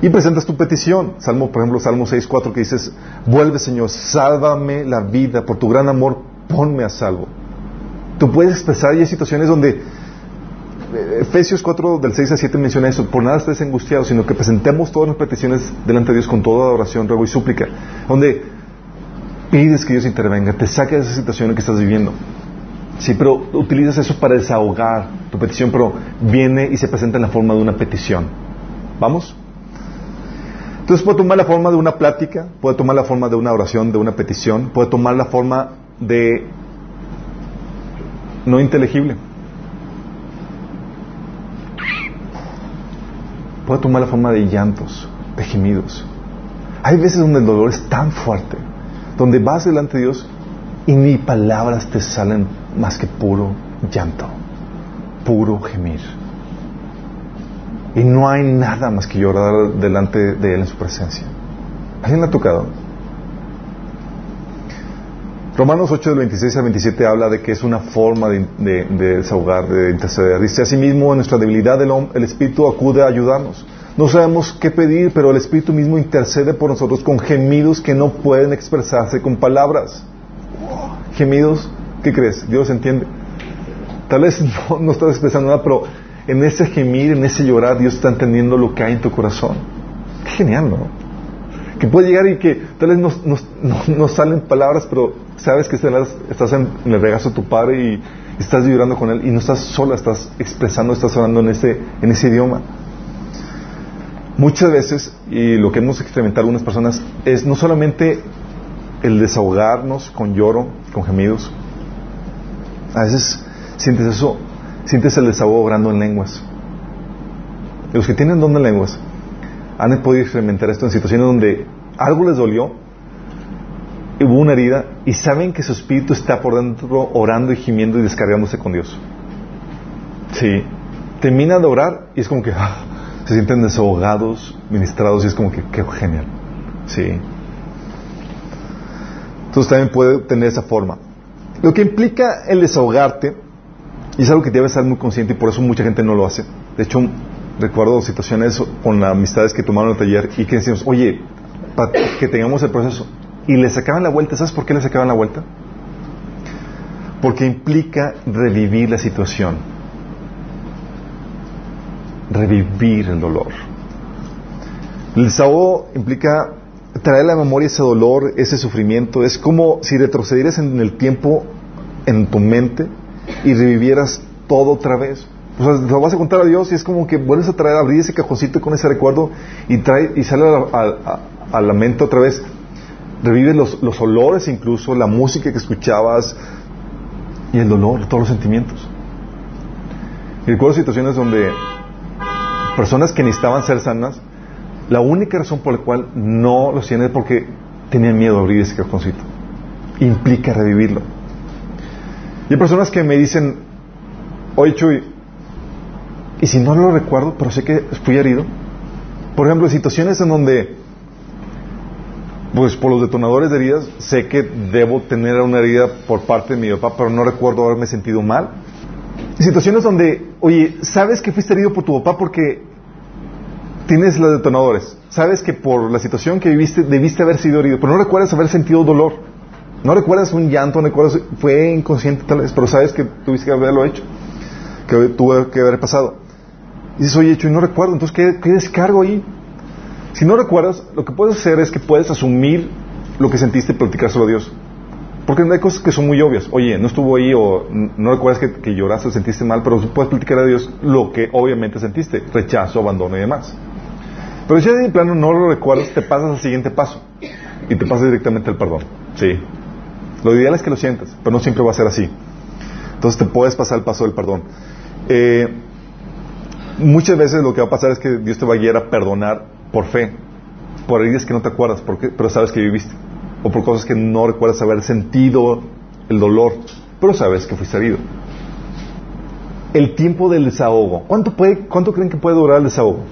Y presentas tu petición. Salmo, por ejemplo, Salmo 6.4 que dices, vuelve Señor, sálvame la vida, por tu gran amor, ponme a salvo. Tú puedes expresar, y hay situaciones donde eh, Efesios 4 del 6 a 7 menciona eso, por nada estés angustiado, sino que presentemos todas las peticiones delante de Dios con toda oración, ruego y súplica, donde pides que Dios intervenga, te saque de esa situación en que estás viviendo. Sí, pero utilizas eso para desahogar tu petición, pero viene y se presenta en la forma de una petición. ¿Vamos? Entonces puede tomar la forma de una plática, puede tomar la forma de una oración, de una petición, puede tomar la forma de no inteligible. Puede tomar la forma de llantos, de gemidos. Hay veces donde el dolor es tan fuerte donde vas delante de Dios y ni palabras te salen más que puro llanto, puro gemir. Y no hay nada más que llorar delante de Él en su presencia. ¿Alguien le ha tocado? Romanos 8 del 26 al 27 habla de que es una forma de, desahogar, de interceder. Dice, asimismo, en nuestra debilidad el, el Espíritu acude a ayudarnos. No sabemos qué pedir, pero el Espíritu mismo intercede por nosotros con gemidos que no pueden expresarse con palabras. Gemidos, ¿qué crees? Dios entiende. Tal vez (laughs) no, estás expresando nada, pero en ese gemir, en ese llorar, Dios está entendiendo lo que hay en tu corazón. Qué genial, ¿no? Que puede llegar y que tal vez no, salen palabras, pero sabes que estás en, el regazo de tu padre y, estás llorando con él y no estás sola, estás expresando, estás hablando en ese, en ese idioma. Muchas veces, y lo que hemos experimentado algunas personas, es no solamente el desahogarnos con lloro, con gemidos. A veces sientes eso, sientes el desahogo orando en lenguas. Los que tienen don de lenguas han podido experimentar esto en situaciones donde algo les dolió, hubo una herida y saben que su espíritu está por dentro orando y gimiendo y descargándose con Dios. Sí. Termina de orar y es como que, (laughs) ah, se sienten desahogados, ministrados y es como que, qué genial. Sí. Entonces también puede tener esa forma. Lo que implica el desahogarte, y es algo que debes estar muy consciente y por eso mucha gente no lo hace. De hecho, recuerdo situaciones con amistades que tomaron el taller y que decíamos, oye, para que tengamos el proceso. Y le sacaban la vuelta. ¿Sabes por qué le sacaban la vuelta? Porque implica revivir la situación revivir el dolor. El desahogo implica traer a la memoria ese dolor, ese sufrimiento. Es como si retrocedieras en el tiempo en tu mente y revivieras todo otra vez. O sea, lo vas a contar a Dios y es como que vuelves a traer, abrir ese cajoncito con ese recuerdo y trae y sale a, la mente otra vez. Revives los, los olores incluso, la música que escuchabas y el dolor, todos los sentimientos. Y recuerdo situaciones donde personas que necesitaban ser sanas, la única razón por la cual no lo hacían es porque tenían miedo de abrir ese cajoncito. Implica revivirlo. Y hay personas que me dicen, oye Chuy, y si no lo recuerdo, pero sé que fui herido. Por ejemplo, situaciones en donde, pues por los detonadores de heridas, sé que debo tener una herida por parte de mi papá, pero no recuerdo haberme sentido mal. situaciones donde, oye, sabes que fuiste herido por tu papá porque tienes los detonadores. Sabes que por la situación que viviste debiste haber sido herido, pero no recuerdas haber sentido dolor. No recuerdas un llanto, no recuerdas, fue inconsciente tal vez, pero sabes que tuviste que haberlo hecho, que tuvo que haber pasado. Y dices, oye, hecho y no recuerdo, entonces ¿qué, ¿qué descargo ahí? Si no recuerdas, lo que puedes hacer es que puedes asumir lo que sentiste y platicárselo a Dios. Porque hay cosas que son muy obvias. Oye, no estuvo ahí o no recuerdas que, que lloraste o sentiste mal, pero puedes platicar a Dios lo que obviamente sentiste, rechazo, abandono y demás. Pero si de plano no lo recuerdas, te pasas al siguiente paso y te pasas directamente al perdón. Sí. Lo ideal es que lo sientas, pero no siempre va a ser así. Entonces te puedes pasar el paso del perdón. Eh, muchas veces lo que va a pasar es que Dios te va a guiar a perdonar por fe, por heridas que no te acuerdas, porque, pero sabes que viviste, o por cosas que no recuerdas haber sentido el dolor, pero sabes que fuiste herido. El tiempo del desahogo. ¿Cuánto, puede, ¿Cuánto creen que puede durar el desahogo?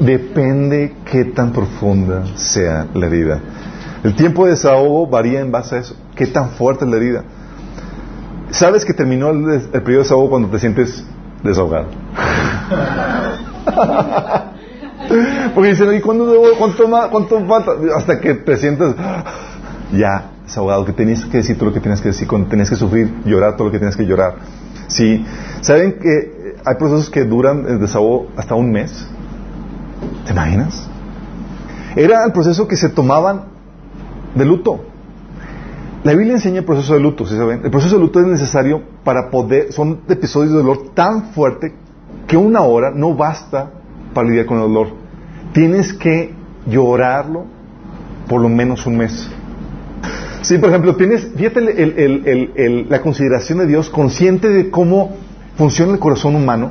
Depende qué tan profunda sea la herida. El tiempo de desahogo varía en base a eso. ¿Qué tan fuerte es la herida? ¿Sabes que terminó el, periodo de desahogo cuando te sientes desahogado? (laughs) Porque dicen, ¿y cuándo debo, cuánto, más, cuánto falta? Hasta que te sientes (gasps) ya desahogado, que tenías que decir todo lo que tienes que decir, cuando tenías que sufrir, llorar todo lo que tienes que llorar. ¿Sí? ¿Saben que hay procesos que duran el desahogo hasta un mes? ¿Te imaginas? Era el proceso que se tomaban de luto. La Biblia enseña el proceso de luto, ¿sí saben? El proceso de luto es necesario para poder, son episodios de dolor tan fuerte que una hora no basta para lidiar con el dolor. Tienes que llorarlo por lo menos un mes. Sí, por ejemplo, tienes, fíjate la consideración de Dios, consciente de cómo funciona el corazón humano.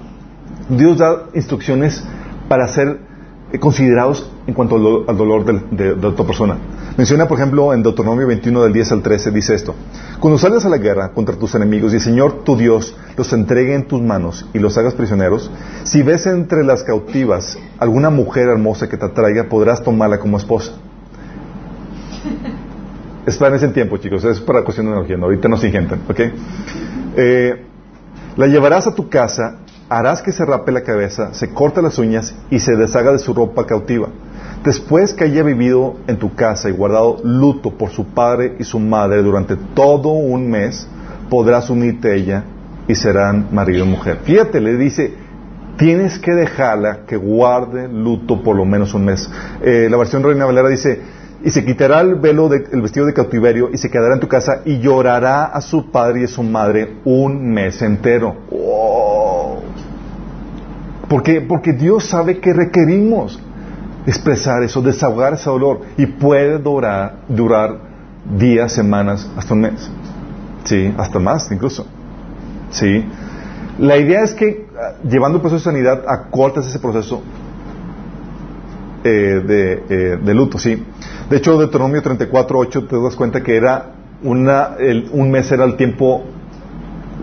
Dios da instrucciones para eh, considerados en cuanto al, dolor de, de, otra persona. Menciona, por ejemplo, en Deuteronomio 21 del 10 al 13, dice esto. Cuando salgas a la guerra contra tus enemigos y el Señor tu Dios los entregue en tus manos y los hagas prisioneros, si ves entre las cautivas alguna mujer hermosa que te atraiga, podrás tomarla como esposa. (laughs) Esperen ese tiempo, chicos, es para cuestión de energía, ahorita no se ingenten, ¿ok? Eh, la llevarás a tu casa harás que se rape la cabeza, se corte las uñas y se deshaga de su ropa cautiva. Después que haya vivido en tu casa y guardado luto por su padre y su madre durante todo un mes, podrás unirte a ella y serán marido y mujer. Fíjate, le dice, tienes que dejarla que guarde luto por lo menos un mes. Eh, la versión Reina Valera dice, y se quitará el velo del vestido de cautiverio y se quedará en tu casa y llorará a su padre y a su madre un mes entero. Porque, porque Dios sabe que requerimos expresar eso, desahogar ese dolor. Y puede durar, durar días, semanas, hasta un mes. Sí, hasta más incluso. Sí. La idea es que ah, llevando el proceso de sanidad acortas ese proceso eh, de, eh, de, luto, sí. De hecho, Deuteronomio 34.8 te das cuenta que era una, un mes era el tiempo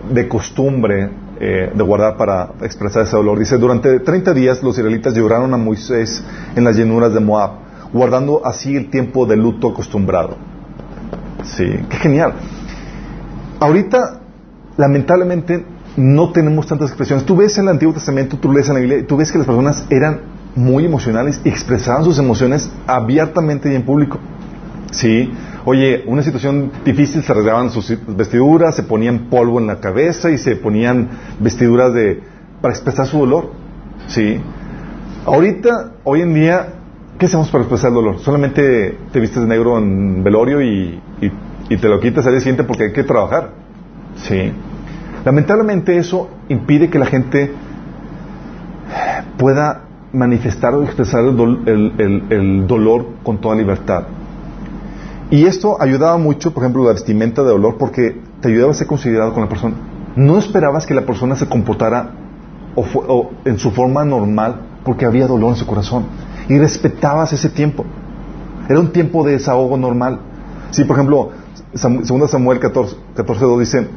de costumbre eh, de guardar para expresar ese dolor. Dice, durante 30 días los israelitas lloraron a Moisés en las llanuras de Moab, guardando así el tiempo de luto acostumbrado. Sí, qué genial. Ahorita, lamentablemente, no tenemos tantas expresiones. Tú ves en el Antiguo Testamento, tú lees en la Biblia, y tú ves que las personas eran muy emocionales y expresaban sus emociones abiertamente y en público. Sí, Oye, una situación difícil, se arreglaban sus vestiduras, se ponían polvo en la cabeza y se ponían vestiduras de, para expresar su dolor. ¿Sí? Ahorita, hoy en día, ¿qué hacemos para expresar el dolor? Solamente te vistes de negro en velorio y, y, te lo quitas al día siguiente porque hay que trabajar. ¿Sí? Lamentablemente eso impide que la gente pueda manifestar o expresar el dolor con toda libertad. Y esto ayudaba mucho, por ejemplo, la vestimenta de dolor, porque te ayudaba a ser considerado con la persona. No esperabas que la persona se comportara en su forma normal porque había dolor en su corazón. Y respetabas ese tiempo. Era un tiempo de desahogo normal. Sí, por ejemplo, segunda Samuel 14, 14 dice,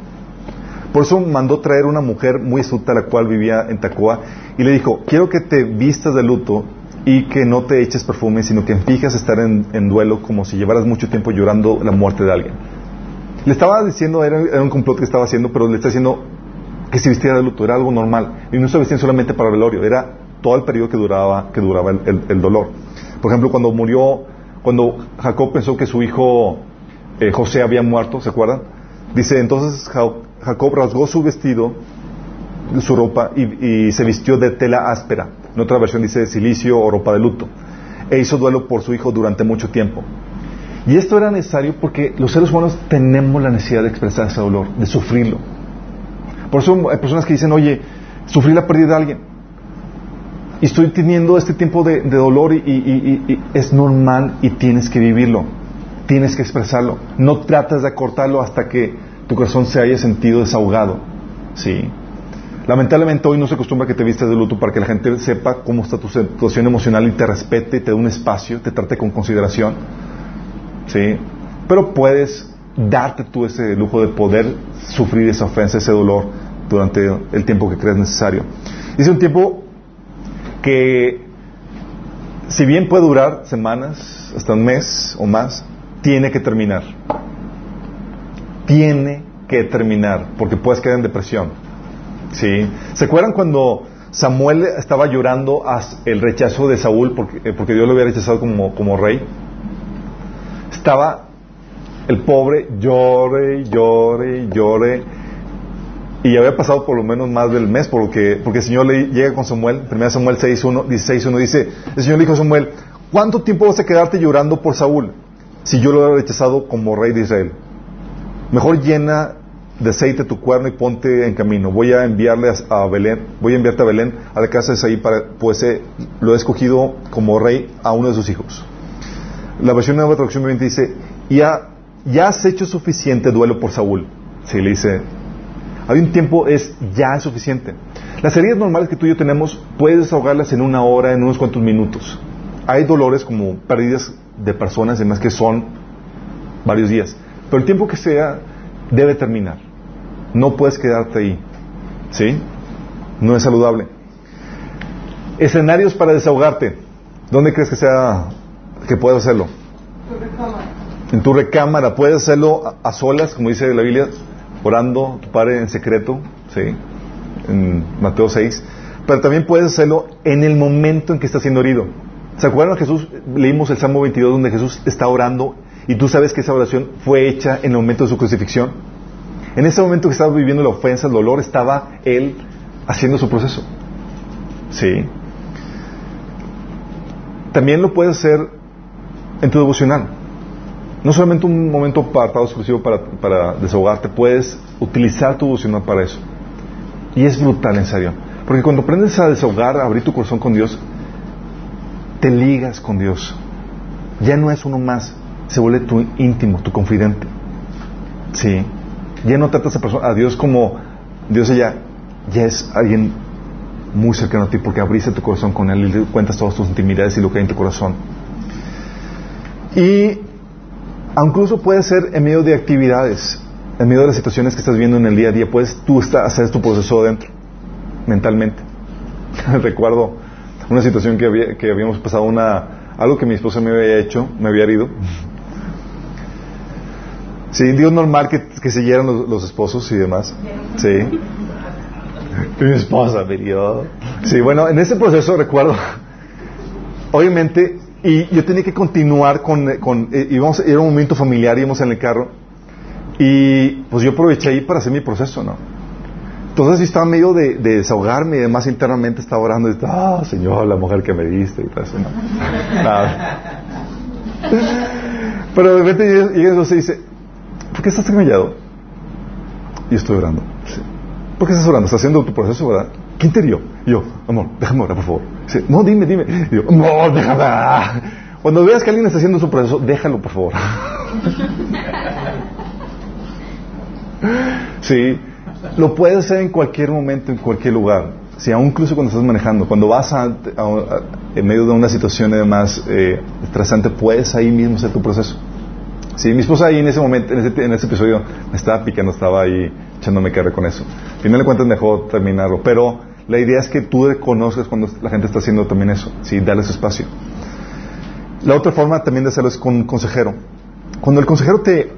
por eso mandó traer una mujer muy astuta, la cual vivía en Tacoa, y le dijo, quiero que te vistas de luto y que no te eches perfume, sino que fijas estar en, duelo como si llevaras mucho tiempo llorando la muerte de alguien. Le estaba diciendo, era, un complot que estaba haciendo, pero le está diciendo que si vistiera de luto, era algo normal. Y no se vestían solamente para el velorio, era todo el periodo que duraba, que duraba el, dolor. Por ejemplo, cuando murió, cuando Jacob pensó que su hijo eh, José había muerto, ¿se acuerdan? Dice, entonces Jacob rasgó su vestido, su ropa, y se vistió de tela áspera en otra versión dice silicio o ropa de luto. E hizo duelo por su hijo durante mucho tiempo. Y esto era necesario porque los seres humanos tenemos la necesidad de expresar ese dolor, de sufrirlo. Por eso hay personas que dicen, oye, sufrí la pérdida de alguien. Y estoy teniendo este tiempo de, dolor y, es normal y tienes que vivirlo. Tienes que expresarlo. No trates de acortarlo hasta que tu corazón se haya sentido desahogado. Sí. Lamentablemente hoy no se acostumbra que te vistas de luto para que la gente sepa cómo está tu situación emocional y te respete, te dé un espacio, te trate con consideración. ¿Sí? Pero puedes darte tú ese lujo de poder sufrir esa ofensa, ese dolor durante el tiempo que creas necesario. Es un tiempo que, si bien puede durar semanas, hasta un mes o más, tiene que terminar. Tiene que terminar, porque puedes quedar en depresión. ¿Sí? ¿Se acuerdan cuando Samuel estaba llorando el rechazo de Saúl porque, eh, porque Dios lo había rechazado como, rey? Estaba el pobre llore, llore, llore. Y había pasado por lo menos más del mes porque, porque el Señor le llega con Samuel, 1 Samuel 6.1, 16.1, dice, el Señor le dijo a Samuel, ¿cuánto tiempo vas a quedarte llorando por Saúl si yo lo he rechazado como rey de Israel? Mejor llena de tu cuerno y ponte en camino. Voy a enviarle a, Belén, voy a enviarte a Belén, a la casa de Saí, para, pues eh, lo he escogido como rey a uno de sus hijos. La versión de nueva traducción dice, ya, ya has hecho suficiente duelo por Saúl. Si le dice, hay un tiempo, es ya suficiente. Las heridas normales que tú y yo tenemos, puedes desahogarlas en una hora, en unos cuantos minutos. Hay dolores como pérdidas de personas, además que son varios días. Pero el tiempo que sea, debe terminar. No puedes quedarte ahí. ¿Sí? No es saludable. Escenarios para desahogarte. ¿Dónde crees que sea que puedas hacerlo? En tu recámara. Puedes hacerlo a, solas, como dice la Biblia, orando tu Padre en secreto. ¿Sí? En Mateo 6. Pero también puedes hacerlo en el momento en que estás siendo herido. ¿Se acuerdan Jesús? Leímos el Salmo 22 donde Jesús está orando y tú sabes que esa oración fue hecha en el momento de su crucifixión. En ese momento que estaba viviendo la ofensa, el dolor, estaba él haciendo su proceso. Sí. También lo puedes hacer en tu devocional. No solamente un momento apartado exclusivo para, para desahogarte, puedes utilizar tu devocional para eso. Y es brutal, en serio. Porque cuando aprendes a desahogar, a abrir tu corazón con Dios, te ligas con Dios. Ya no es uno más, se vuelve tu íntimo, tu confidente. Sí. Ya no tratas a, a Dios como Dios ella, ya es alguien muy cercano a ti porque abriste tu corazón con Él y le cuentas todas tus intimidades y lo que hay en tu corazón. Y incluso puede ser en medio de actividades, en medio de las situaciones que estás viendo en el día a día, puedes tú hacer tu proceso dentro, mentalmente. (laughs) Recuerdo una situación que, que habíamos pasado, una, algo que mi esposa me había hecho, me había herido. Sí, Dios normal que, que se los, esposos y demás. Sí. (laughs) Mi esposa me. Sí, bueno, en ese proceso recuerdo, obviamente, y yo tenía que continuar con, con eh, íbamos, era un momento familiar, íbamos en el carro, y pues yo aproveché ahí para hacer mi proceso, ¿no? Entonces yo estaba medio de, desahogarme y además internamente estaba orando y estaba, ah, Señor, la mujer que me diste y todo eso, ¿no? (laughs) Pero de repente llega y dice, ¿por qué estás callado? Y estoy orando. ¿Por qué estás orando? ¿Estás haciendo tu proceso, verdad? ¿Quién te dio? Y yo, amor, déjame orar, por favor. no, dime, dime. Y yo, no, déjame. Cuando veas que alguien está haciendo su proceso, déjalo, por favor. (laughs) sí, lo puedes hacer en cualquier momento, en cualquier lugar. Sí, aún incluso cuando estás manejando, cuando vas a, en medio de una situación además eh, estresante, puedes ahí mismo hacer tu proceso. Sí, mi esposa ahí en ese momento, en ese, en ese episodio, me estaba picando, estaba ahí echándome carre con eso. Al final de cuentas dejó terminarlo, pero la idea es que tú reconozcas cuando la gente está haciendo también eso, sí, darle su espacio. La otra forma también de hacerlo es con un consejero. Cuando el consejero te,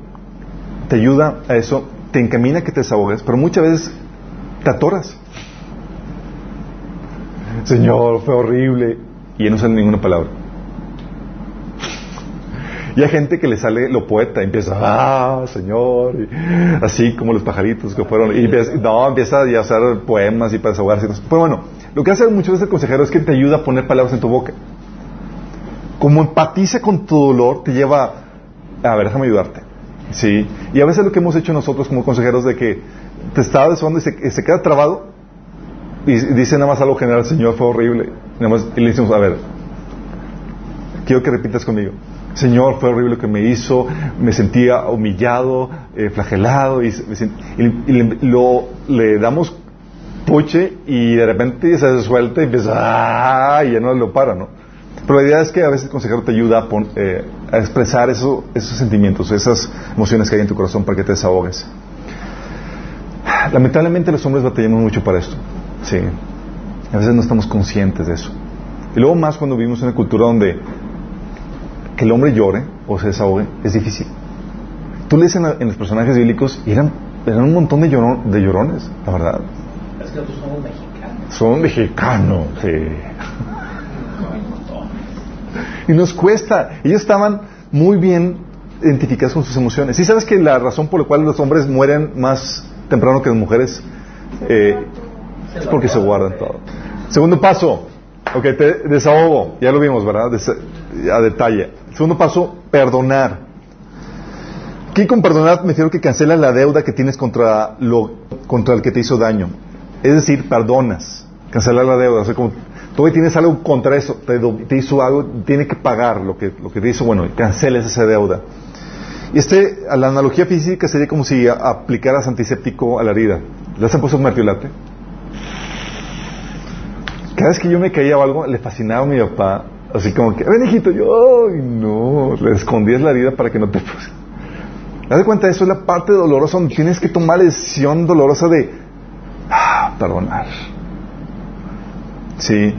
te ayuda a eso, te encamina a que te desahogues, pero muchas veces te atoras. Señor, fue horrible. Y no sale ninguna palabra. Y hay gente que le sale lo poeta, empieza, ah, Señor, así como los pajaritos que fueron, y no, empieza a hacer poemas y para desahogarse. Pero bueno, lo que hace muchas veces el consejero es que te ayuda a poner palabras en tu boca. Como empatiza con tu dolor, te lleva, a ver, déjame ayudarte. Sí. Y a veces lo que hemos hecho nosotros como consejeros de que te estaba desahogando y se, se queda trabado y dice nada más algo general, Señor, fue horrible. Nada más, y le decimos, a ver, quiero que repitas conmigo. Señor, fue horrible lo que me hizo, me sentía humillado, eh, flagelado, y, le, damos puche y de repente se suelta y empieza, ¡ah! y ya no lo para, ¿no? Pero la idea es que a veces el consejero te ayuda a, eh, a expresar eso, esos sentimientos, esas emociones que hay en tu corazón para que te desahogues. Lamentablemente los hombres batallamos mucho para esto. Sí. A veces no estamos conscientes de eso. Y luego más cuando vivimos en una cultura donde que el hombre llore o se desahogue es difícil. Tú lees en, los personajes bíblicos y eran, eran un montón de, de llorones, la verdad. Es que nosotros somos mexicanos. Son mexicanos, sí. y nos cuesta. Ellos estaban muy bien identificados con sus emociones. ¿Y sabes que la razón por la cual los hombres mueren más temprano que las mujeres eh, es porque se guardan todo? Segundo paso, ok, te desahogo, ya lo vimos, ¿verdad? a detalle. Segundo paso, perdonar. Aquí con perdonar me refiero que cancelas la deuda que tienes contra, lo, contra el que te hizo daño. Es decir, perdonas. Cancelar la deuda. O sea, como tú tienes algo contra eso, te, hizo algo, tiene que pagar lo que, lo que te hizo, bueno, canceles esa deuda. Y este, a la analogía física sería como si aplicaras antiséptico a la herida. ¿Le has puesto un mertiolate? Cada vez que yo me caía o algo, le fascinaba a mi papá, así como que, ven hijito, yo, ay no, le escondías la herida para que no te puse. ¿Te das cuenta? Eso es la parte dolorosa donde tienes que tomar la decisión dolorosa de ah, perdonar. Sí.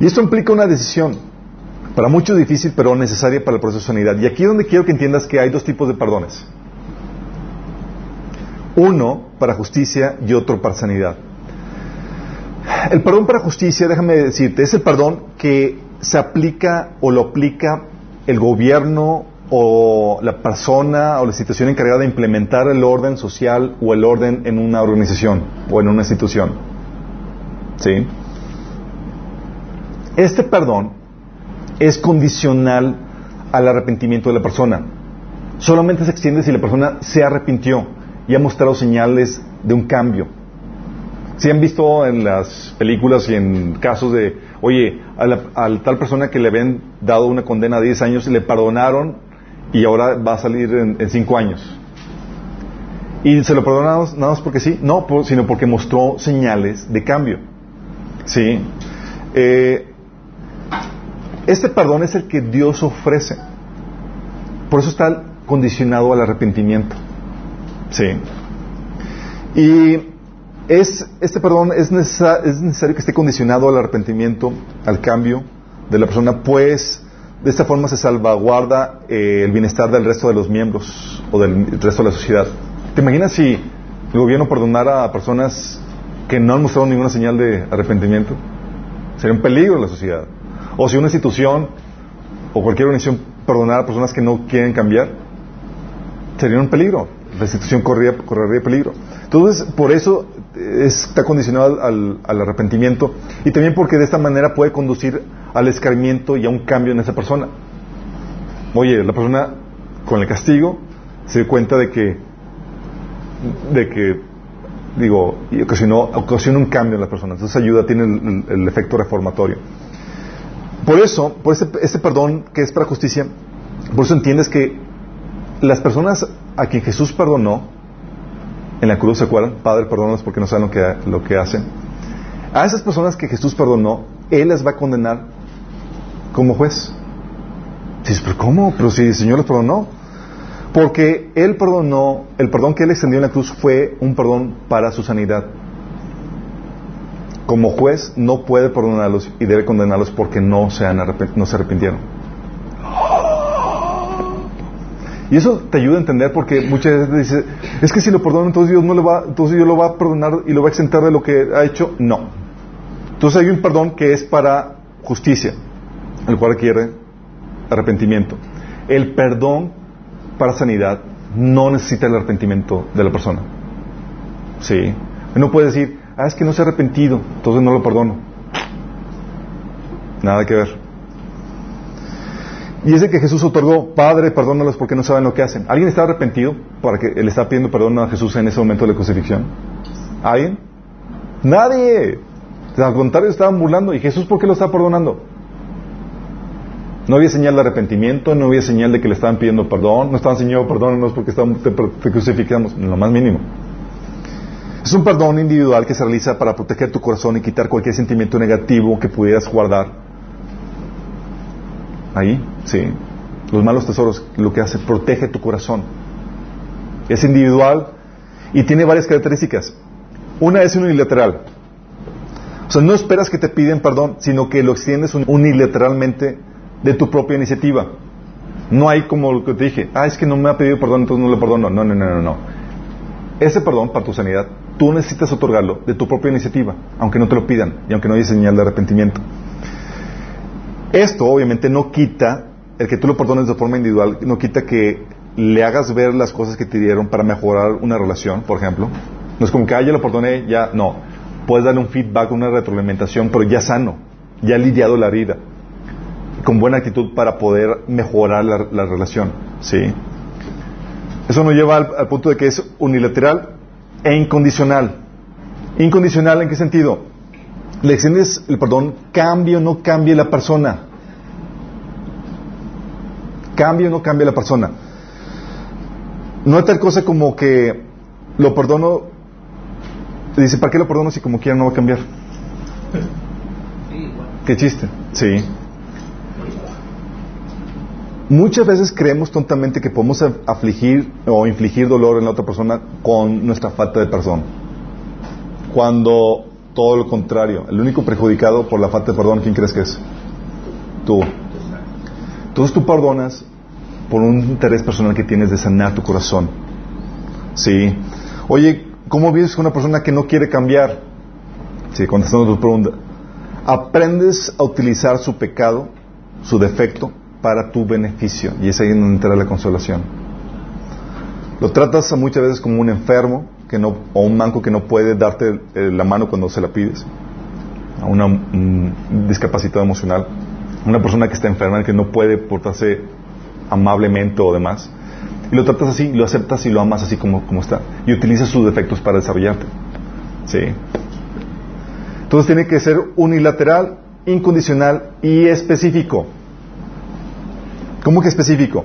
Y esto implica una decisión, para muchos difícil, pero necesaria para el proceso de sanidad. Y aquí es donde quiero que entiendas que hay dos tipos de perdones. Uno para justicia y otro para sanidad. El perdón para justicia, déjame decirte, es el perdón que se aplica o lo aplica el gobierno o la persona o la institución encargada de implementar el orden social o el orden en una organización o en una institución. ¿Sí? Este perdón es condicional al arrepentimiento de la persona. Solamente se extiende si la persona se arrepintió y ha mostrado señales de un cambio. Si han visto en las películas y en casos de, oye, a, la, tal persona que le habían dado una condena de 10 años, le perdonaron y ahora va a salir en 5 años. ¿Y se lo perdonamos nada más porque sí? No, sino porque mostró señales de cambio. ¿Sí? Eh, este perdón es el que Dios ofrece. Por eso está condicionado al arrepentimiento. Sí. Y es, este perdón es, necesario que esté condicionado al arrepentimiento, al cambio de la persona, pues de esta forma se salvaguarda eh, el bienestar del resto de los miembros o del resto de la sociedad. ¿Te imaginas si el gobierno perdonara a personas que no han mostrado ninguna señal de arrepentimiento? Sería un peligro en la sociedad. O si una institución o cualquier organización perdonara a personas que no quieren cambiar, sería un peligro. La institución correría, correría peligro. Entonces, por eso está condicionado al, arrepentimiento y también porque de esta manera puede conducir al escarmiento y a un cambio en esa persona. Oye, la persona con el castigo se da cuenta de que, de que, digo, y ocasionó, ocasiona un cambio en la persona. Entonces ayuda, tiene el efecto reformatorio. Por eso, por ese, perdón que es para justicia, por eso entiendes que las personas a quien Jesús perdonó en la cruz, ¿se acuerdan? Padre, perdónanos porque no saben lo que, lo que hacen. A esas personas que Jesús perdonó, Él las va a condenar como juez. Dices, pero ¿cómo? Pero si el Señor les perdonó. Porque Él perdonó, el perdón que Él extendió en la cruz fue un perdón para su sanidad como juez no puede perdonarlos y debe condenarlos porque no se, han no se arrepintieron. Y eso te ayuda a entender porque muchas veces dices, es que si lo perdono entonces Dios no le va, entonces Dios lo va a perdonar y lo va a exentar de lo que ha hecho. No. Entonces hay un perdón que es para justicia, el cual requiere arrepentimiento. El perdón para sanidad no necesita el arrepentimiento de la persona. Sí. No puede decir, ah, es que no se ha arrepentido, entonces no lo perdono. Nada que ver. Y de que Jesús otorgó, Padre, perdónalos porque no saben lo que hacen. ¿Alguien está arrepentido para que le está pidiendo perdón a Jesús en ese momento de la crucifixión? ¿Alguien? Nadie. Al contrario, estaban burlando. ¿Y Jesús por qué lo está perdonando? No había señal de arrepentimiento, no había señal de que le estaban pidiendo perdón, no estaban Señor, perdónanos porque te, te crucificamos, en lo más mínimo. Es un perdón individual que se realiza para proteger tu corazón y quitar cualquier sentimiento negativo que pudieras guardar. Ahí, sí. Los malos tesoros, lo que hace, protege tu corazón. Es individual y tiene varias características. Una es unilateral. O sea, no esperas que te piden perdón, sino que lo extiendes unilateralmente de tu propia iniciativa. No hay como lo que te dije, ah, es que no me ha pedido perdón, entonces no le perdono. No, no, no, no, no. Ese perdón para tu sanidad, tú necesitas otorgarlo de tu propia iniciativa, aunque no te lo pidan y aunque no haya señal de arrepentimiento. Esto obviamente no quita, el que tú lo perdones de forma individual, no quita que le hagas ver las cosas que te dieron para mejorar una relación, por ejemplo. No es como que, ah, ya lo perdoné, ya, no. Puedes darle un feedback, una retroalimentación, pero ya sano, ya lidiado la herida, con buena actitud para poder mejorar la, relación, ¿sí? Eso nos lleva al, al punto de que es unilateral e incondicional. ¿Incondicional en qué sentido? Le extiendes el perdón, cambie o no cambie la persona. Cambie o no cambie la persona. No hay tal cosa como que lo perdono, dice, ¿para qué lo perdono si como quiera no va a cambiar? Qué chiste. Sí. Muchas veces creemos tontamente que podemos afligir o infligir dolor en la otra persona con nuestra falta de perdón. Cuando todo lo contrario, el único perjudicado por la falta de perdón, ¿quién crees que es? Tú. Entonces tú perdonas por un interés personal que tienes de sanar tu corazón. Sí. Oye, ¿cómo vives con una persona que no quiere cambiar? Sí, contestando tu pregunta. Aprendes a utilizar su pecado, su defecto, para tu beneficio. Y es ahí donde entra la consolación. Lo tratas muchas veces como un enfermo que no, o un manco que no puede darte eh, la mano cuando se la pides. A una, un discapacitado emocional. Una persona que está enferma que no puede portarse amablemente o demás. Y lo tratas así, lo aceptas y lo amas así como, como está. Y utilizas sus defectos para desarrollarte. ¿Sí? Entonces tiene que ser unilateral, incondicional y específico. ¿Cómo que específico?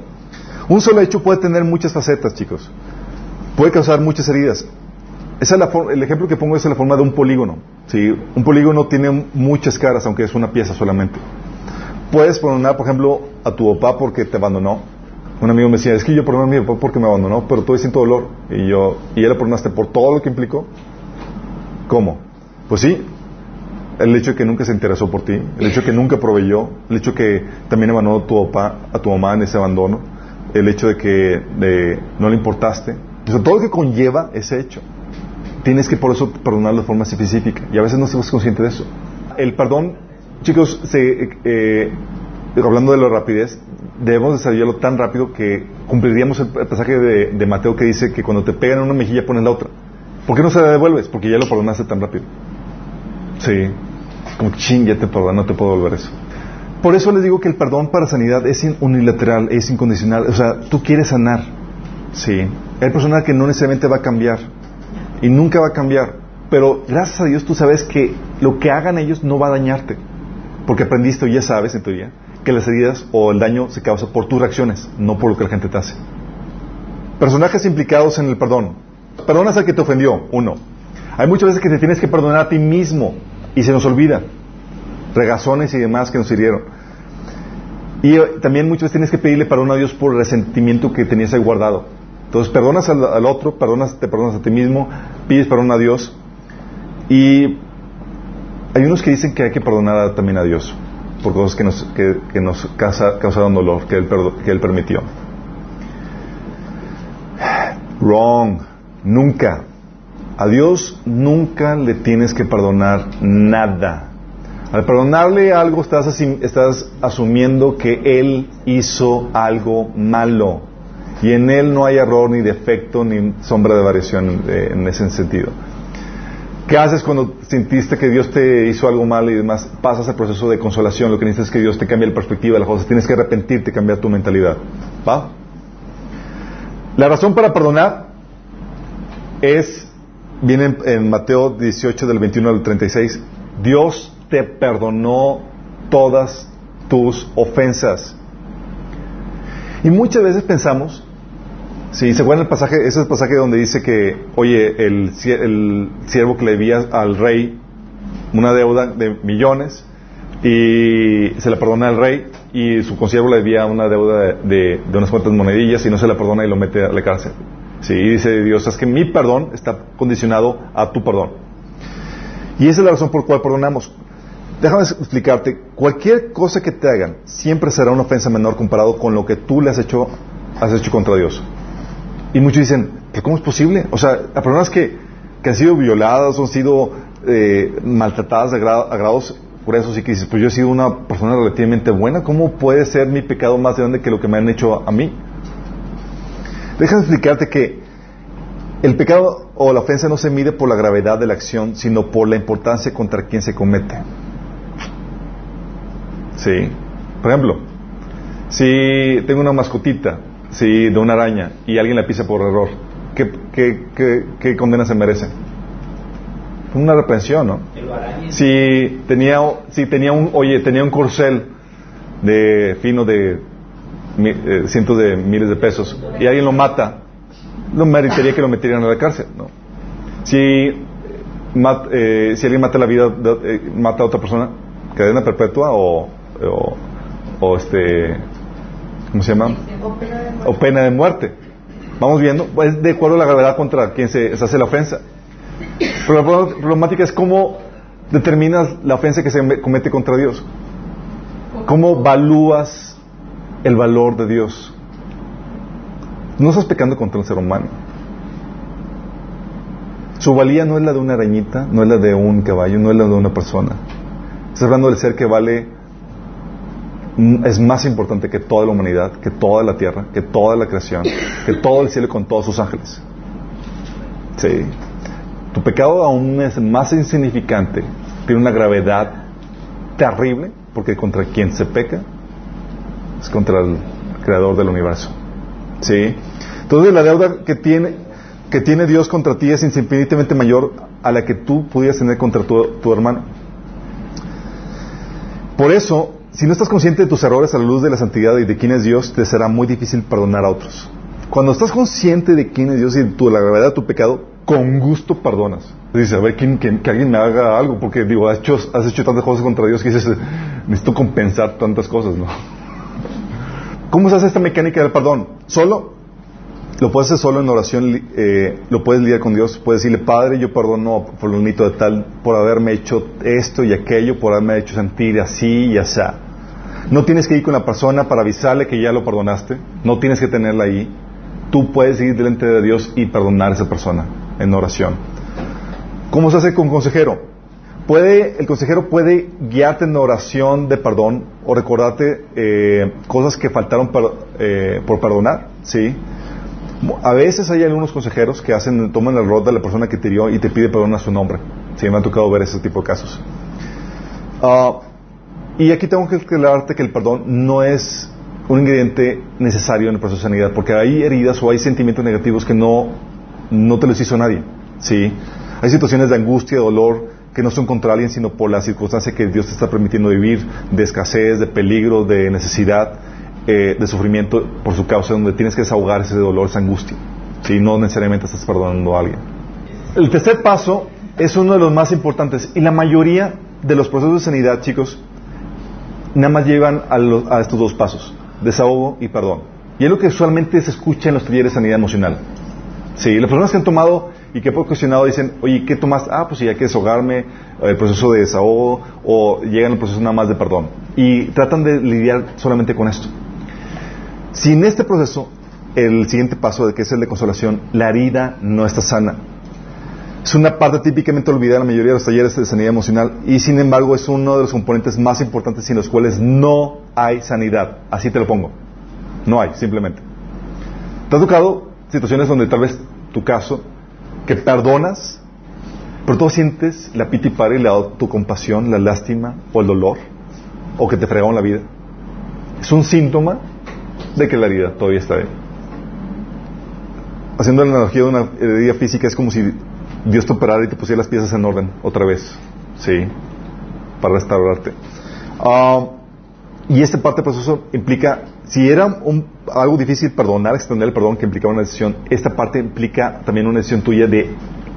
Un solo hecho puede tener muchas facetas, chicos. Puede causar muchas heridas. Esa es el ejemplo que pongo es la forma de un polígono. ¿sí? Un polígono tiene muchas caras, aunque es una pieza solamente. Puedes perdonar, por ejemplo, a tu papá porque te abandonó. Un amigo me decía, es que yo perdono a mi papá porque me abandonó, pero todavía siento dolor. Y yo, ¿y él lo perdonaste por todo lo que implicó? ¿Cómo? Pues sí, el hecho de que nunca se interesó por ti, el hecho de que nunca proveyó, el hecho de que también abandonó a tu papá, a tu mamá en ese abandono, el hecho de que no le importaste, todo lo que conlleva ese hecho. Tienes que por eso perdonar de forma específica y a veces no estás consciente de eso. El perdón, chicos, eh, hablando de la rapidez, debemos desarrollarlo tan rápido que cumpliríamos el, pasaje de, de, Mateo que dice que cuando te pegan en una mejilla pones la otra. ¿Por qué no se la devuelves? Porque ya lo perdonaste tan rápido. Sí. Como ching, ya te perdono, no te puedo volver eso. Por eso les digo que el perdón para sanidad es unilateral, es incondicional. O sea, tú quieres sanar. Sí. Hay personas que no necesariamente va a cambiar. Y nunca va a cambiar. Pero gracias a Dios tú sabes que lo que hagan ellos no va a dañarte. Porque aprendiste o ya sabes en teoría que las heridas o el daño se causa por tus reacciones, no por lo que la gente te hace. Personajes implicados en el perdón. Perdonas al que te ofendió, uno. Hay muchas veces que te tienes que perdonar a ti mismo y se nos olvida. Regazones y demás que nos hirieron. Y eh, también muchas veces tienes que pedirle perdón a Dios por el resentimiento que tenías ahí guardado. Entonces perdonas al, otro, perdonas, te perdonas a ti mismo, pides perdón a Dios. Y hay unos que dicen que hay que perdonar también a Dios por cosas que nos, que, nos causaron dolor, que él, que él permitió. Wrong. Nunca. A Dios nunca le tienes que perdonar nada. Al perdonarle algo estás, estás asumiendo que Él hizo algo malo. Y en Él no hay error, ni defecto, ni sombra de variación eh, en ese sentido. ¿Qué haces cuando sentiste que Dios te hizo algo mal y demás? Pasas el proceso de consolación. Lo que necesitas es que Dios te cambie la perspectiva de las cosas. Tienes que arrepentirte, cambiar tu mentalidad. ¿Va? La razón para perdonar es, viene en, Mateo 18 del 21 al 36, Dios te perdonó todas tus ofensas. Y muchas veces pensamos, si se acuerdan el pasaje, ese es el pasaje donde dice que, oye, el, siervo que le debía al rey una deuda de millones y se la perdona al rey y su consiervo le debía una deuda de, de, unas cuantas monedillas y no se la perdona y lo mete a la cárcel. Sí, y dice Dios, es que mi perdón está condicionado a tu perdón. Y esa es la razón por la cual perdonamos. Déjame explicarte, cualquier cosa que te hagan siempre será una ofensa menor comparado con lo que tú le has hecho, has hecho contra Dios. Y muchos dicen, ¿pero cómo es posible? O sea, las personas que, que han sido violadas han sido eh, maltratadas a, grados, por eso sí que dices, pues yo he sido una persona relativamente buena, ¿cómo puede ser mi pecado más grande que lo que me han hecho a mí? Déjame explicarte que el pecado o la ofensa no se mide por la gravedad de la acción, sino por la importancia contra quien se comete. Sí. Por ejemplo, si tengo una mascotita, sí, de una araña, y alguien la pisa por error, ¿qué, qué, qué, condena se merece? Una reprensión, ¿no? Si tenía, si tenía un, oye, tenía un corcel de fino de eh, cientos de miles de pesos y alguien lo mata, no merecería que lo metieran a la cárcel, ¿no? Si, eh, si alguien mata la vida, eh, mata a otra persona, cadena perpetua o, o, este, ¿cómo se llama? O pena de muerte. Vamos viendo, es de acuerdo a la gravedad contra quien se, hace la ofensa. Pero la problemática es cómo determinas la ofensa que se comete contra Dios. ¿Cómo evalúas el valor de Dios. No estás pecando contra un ser humano. Su valía no es la de una arañita, no es la de un caballo, no es la de una persona. Estás hablando del ser que vale, es más importante que toda la humanidad, que toda la tierra, que toda la creación, que todo el cielo con todos sus ángeles. Sí. Tu pecado aún es más insignificante, tiene una gravedad terrible, porque contra quien se peca es contra el creador del universo. ¿Sí? Entonces la deuda que tiene, que tiene Dios contra ti es infinitamente mayor a la que tú pudieras tener contra tu, hermano. Por eso, si no estás consciente de tus errores a la luz de la santidad y de quién es Dios, te será muy difícil perdonar a otros. Cuando estás consciente de quién es Dios y de la gravedad de tu pecado, con gusto perdonas. Dices, a ver, ¿quién, que alguien me haga algo, porque digo, has hecho, has hecho tantas cosas contra Dios que dices, necesito compensar tantas cosas, ¿no? ¿Cómo se hace esta mecánica del perdón? Solo, lo puedes hacer solo en oración, eh, lo puedes lidiar con Dios, puedes decirle, Padre, yo perdono por lo de tal, por haberme hecho esto y aquello, por haberme hecho sentir así y así. No tienes que ir con la persona para avisarle que ya lo perdonaste, no tienes que tenerla ahí. Tú puedes ir delante de Dios y perdonar a esa persona en oración. ¿Cómo se hace con consejero? Puede, el consejero puede guiarte en oración de perdón o recordarte eh, cosas que faltaron eh, por perdonar, ¿sí? A veces hay algunos consejeros que hacen, toman el rol de la persona que te dio y te pide perdón a su nombre. Sí, me ha tocado ver ese tipo de casos. Ah, y aquí tengo que aclararte que el perdón no es un ingrediente necesario en el proceso de sanidad, porque hay heridas o hay sentimientos negativos que no, no te los hizo nadie. ¿sí? Hay situaciones de angustia, dolor, que no son contra alguien, sino por la circunstancia que Dios te está permitiendo vivir, de escasez, de peligro, de necesidad, eh, de sufrimiento por su causa, donde tienes que desahogar ese dolor, esa angustia. Si no necesariamente estás perdonando a alguien. El tercer paso es uno de los más importantes y la mayoría de los procesos de sanidad, chicos, nada más llevan a, estos dos pasos, desahogo y perdón. Y es lo que usualmente se escucha en los talleres de sanidad emocional. Sí, las personas que han tomado y que por cuestionado dicen, oye, ¿qué tomas? Ah, pues sí, hay que desahogarme, el proceso de desahogo, o llegan al proceso nada más de perdón. Y tratan de lidiar solamente con esto. Si en este proceso, el siguiente paso, de que es el de consolación, la herida no está sana. Es una parte típicamente olvidada en la mayoría de los talleres de sanidad emocional y sin embargo es uno de los componentes más importantes sin los cuales no hay sanidad. Así te lo pongo. No hay, simplemente. ¿Te ha tocado situaciones donde tal vez tu caso que perdonas, Pero tú sientes la piti y la autocompasión, la lástima o el dolor, o que te fregaron la vida. Es un síntoma de que la herida todavía está ahí. Haciendo la analogía de una herida física, es como si Dios te operara y te pusiera las piezas en orden otra vez. Sí, para restaurarte. Ah, y esta parte del proceso implica, si era algo difícil perdonar, extender el perdón que implicaba una decisión, esta parte implica también una decisión tuya de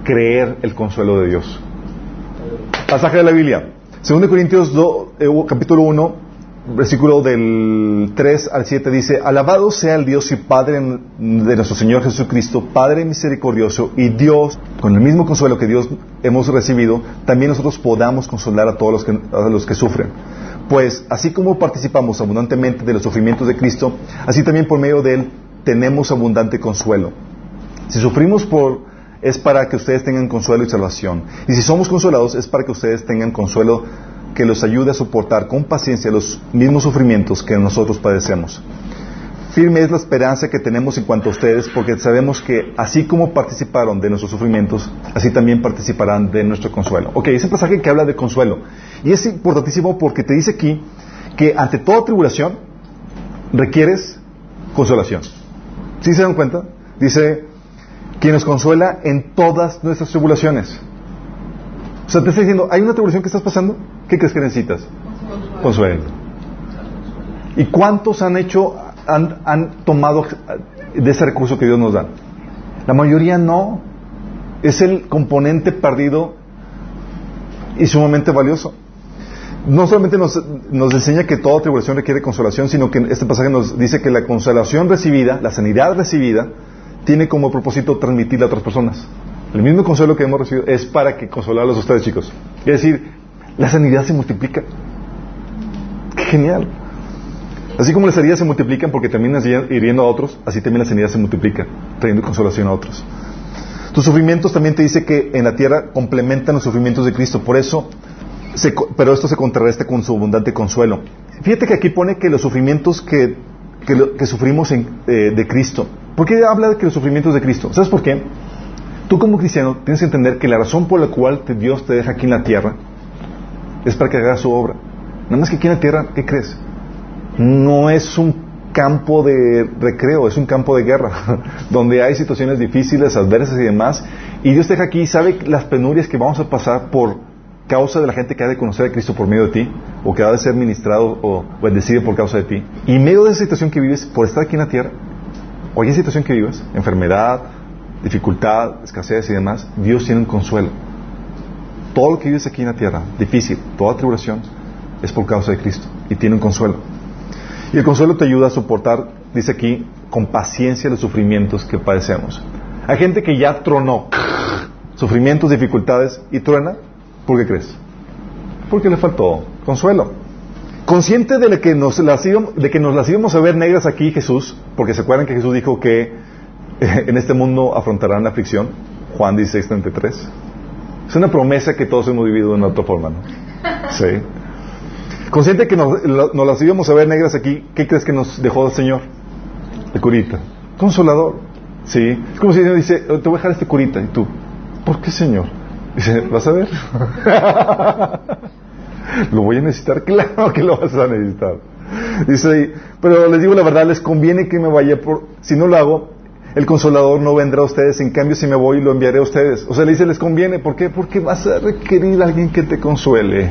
creer el consuelo de Dios. Pasaje de la Biblia. 2 Corintios 2, eh, capítulo 1, versículo del 3 al 7 dice, Alabado sea el Dios y Padre de nuestro Señor Jesucristo, Padre misericordioso y Dios, con el mismo consuelo que Dios hemos recibido, también nosotros podamos consolar a todos los que, los que sufren. Pues así como participamos abundantemente de los sufrimientos de Cristo, así también por medio de Él tenemos abundante consuelo. Si sufrimos por es para que ustedes tengan consuelo y salvación. Y si somos consolados es para que ustedes tengan consuelo que los ayude a soportar con paciencia los mismos sufrimientos que nosotros padecemos. Firme es la esperanza que tenemos en cuanto a ustedes, porque sabemos que así como participaron de nuestros sufrimientos, así también participarán de nuestro consuelo. Ok, ese pasaje que habla de consuelo. Y es importantísimo porque te dice aquí que ante toda tribulación requieres consolación. ¿Sí se dan cuenta? Dice, quien nos consuela en todas nuestras tribulaciones. O sea, te está diciendo, hay una tribulación que estás pasando, ¿qué crees que necesitas? Consuelo. ¿Y cuántos han hecho, han, han tomado de ese recurso que Dios nos da? La mayoría no. Es el componente perdido y sumamente valioso. No solamente nos, nos, enseña que toda tribulación requiere consolación, sino que este pasaje nos dice que la consolación recibida, la sanidad recibida, tiene como propósito transmitirle a otras personas. El mismo consuelo que hemos recibido es para que consolarlos a ustedes, chicos. Es decir, la sanidad se multiplica. ¡Qué genial! Así como las heridas se multiplican porque terminas hiriendo a otros, así también la sanidad se multiplica, trayendo consolación a otros. Tus sufrimientos también te dice que en la tierra complementan los sufrimientos de Cristo. Por eso, pero esto se contrarresta con su abundante consuelo. Fíjate que aquí pone que los sufrimientos que, que, sufrimos eh, de Cristo ¿Por qué habla de que los sufrimientos de Cristo? ¿Sabes por qué? Tú como cristiano tienes que entender que la razón por la cual Dios te deja aquí en la tierra es para que hagas su obra. Nada más que aquí en la tierra, ¿qué crees? No es un campo de recreo, es un campo de guerra, (laughs) donde hay situaciones difíciles, adversas y demás. Y Dios te deja aquí sabe las penurias que vamos a pasar por causa de la gente que ha de conocer a Cristo por medio de ti, o que ha de ser ministrado o bendecido por causa de ti. Y en medio de esa situación que vives, por estar aquí en la tierra, cualquier situación que vivas, enfermedad, dificultad, escasez y demás, Dios tiene un consuelo. Todo lo que vives aquí en la tierra, difícil, toda tribulación, es por causa de Cristo y tiene un consuelo. Y el consuelo te ayuda a soportar, dice aquí, con paciencia los sufrimientos que padecemos. Hay gente que ya tronó sufrimientos, dificultades y truena, ¿por qué crees? Porque le faltó consuelo. Consciente de que, nos las íbamos, de que nos las íbamos a ver negras aquí, Jesús, porque se acuerdan que Jesús dijo que eh, en este mundo afrontarán la aflicción, Juan 16:33. Es una promesa que todos hemos vivido de una otra forma, ¿no? Sí. Consciente que nos, las íbamos a ver negras aquí, ¿qué crees que nos dejó el Señor? El curita. Consolador. Sí. Es como si el Señor dice, te voy a dejar este curita. Y tú, ¿por qué, Señor? Dice, ¿vas a ver? (laughs) ¿Lo voy a necesitar? Claro que lo vas a necesitar. Dice, pero les digo la verdad, les conviene que me vaya, por, si no lo hago, el consolador no vendrá a ustedes, en cambio si me voy lo enviaré a ustedes. O sea, le dice, les conviene, ¿por qué? Porque vas a requerir a alguien que te consuele.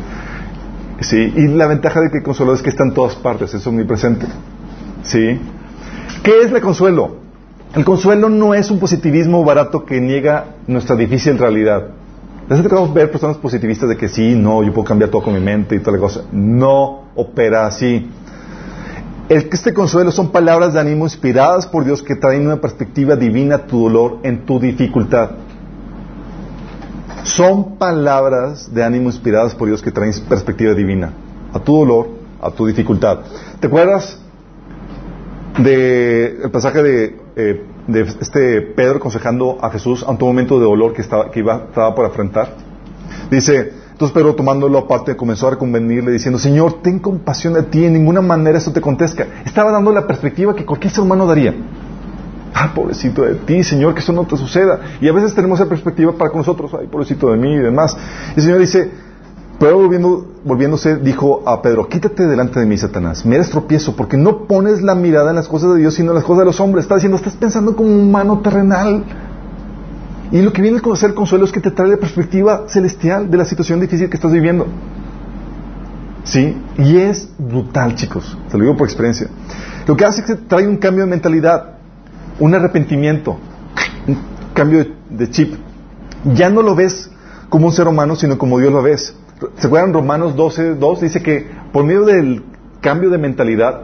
Sí, y la ventaja de que el consuelo es que está en todas partes, es omnipresente. ¿Sí? ¿Qué es el consuelo? El consuelo no es un positivismo barato que niega nuestra difícil realidad. Les tocado ver personas positivistas de que sí, no, yo puedo cambiar todo con mi mente y toda la cosa. No opera así. El que este consuelo son palabras de ánimo inspiradas por Dios que traen una perspectiva divina a tu dolor en tu dificultad. Son palabras de ánimo inspiradas por Dios que traen perspectiva divina a tu dolor, a tu dificultad. ¿Te acuerdas del pasaje de eh, de este Pedro aconsejando a Jesús ante un momento de dolor que estaba, que iba, estaba por afrontar. Dice, entonces Pedro tomándolo aparte comenzó a reconvenirle diciendo, Señor, ten compasión de ti, en ninguna manera eso te contesta. Estaba dando la perspectiva que cualquier ser humano daría. Ah, pobrecito de ti, Señor, que eso no te suceda. Y a veces tenemos esa perspectiva para con nosotros, ay, pobrecito de mí y demás. Y el Señor dice, pero volviendo, volviéndose, dijo a Pedro, quítate delante de mí, Satanás, me eres tropiezo, porque no pones la mirada en las cosas de Dios, sino en las cosas de los hombres. Está diciendo, estás pensando como un humano terrenal. Y lo que viene a ser consuelo es que te trae la perspectiva celestial de la situación difícil que estás viviendo. ¿Sí? Y es brutal, chicos. Se lo digo por experiencia. Lo que hace es que trae un cambio de mentalidad, un arrepentimiento, un cambio de, chip. Ya no lo ves como un ser humano, sino como Dios lo ves. ¿Se acuerdan Romanos 12, 2? Dice que por medio del cambio de mentalidad,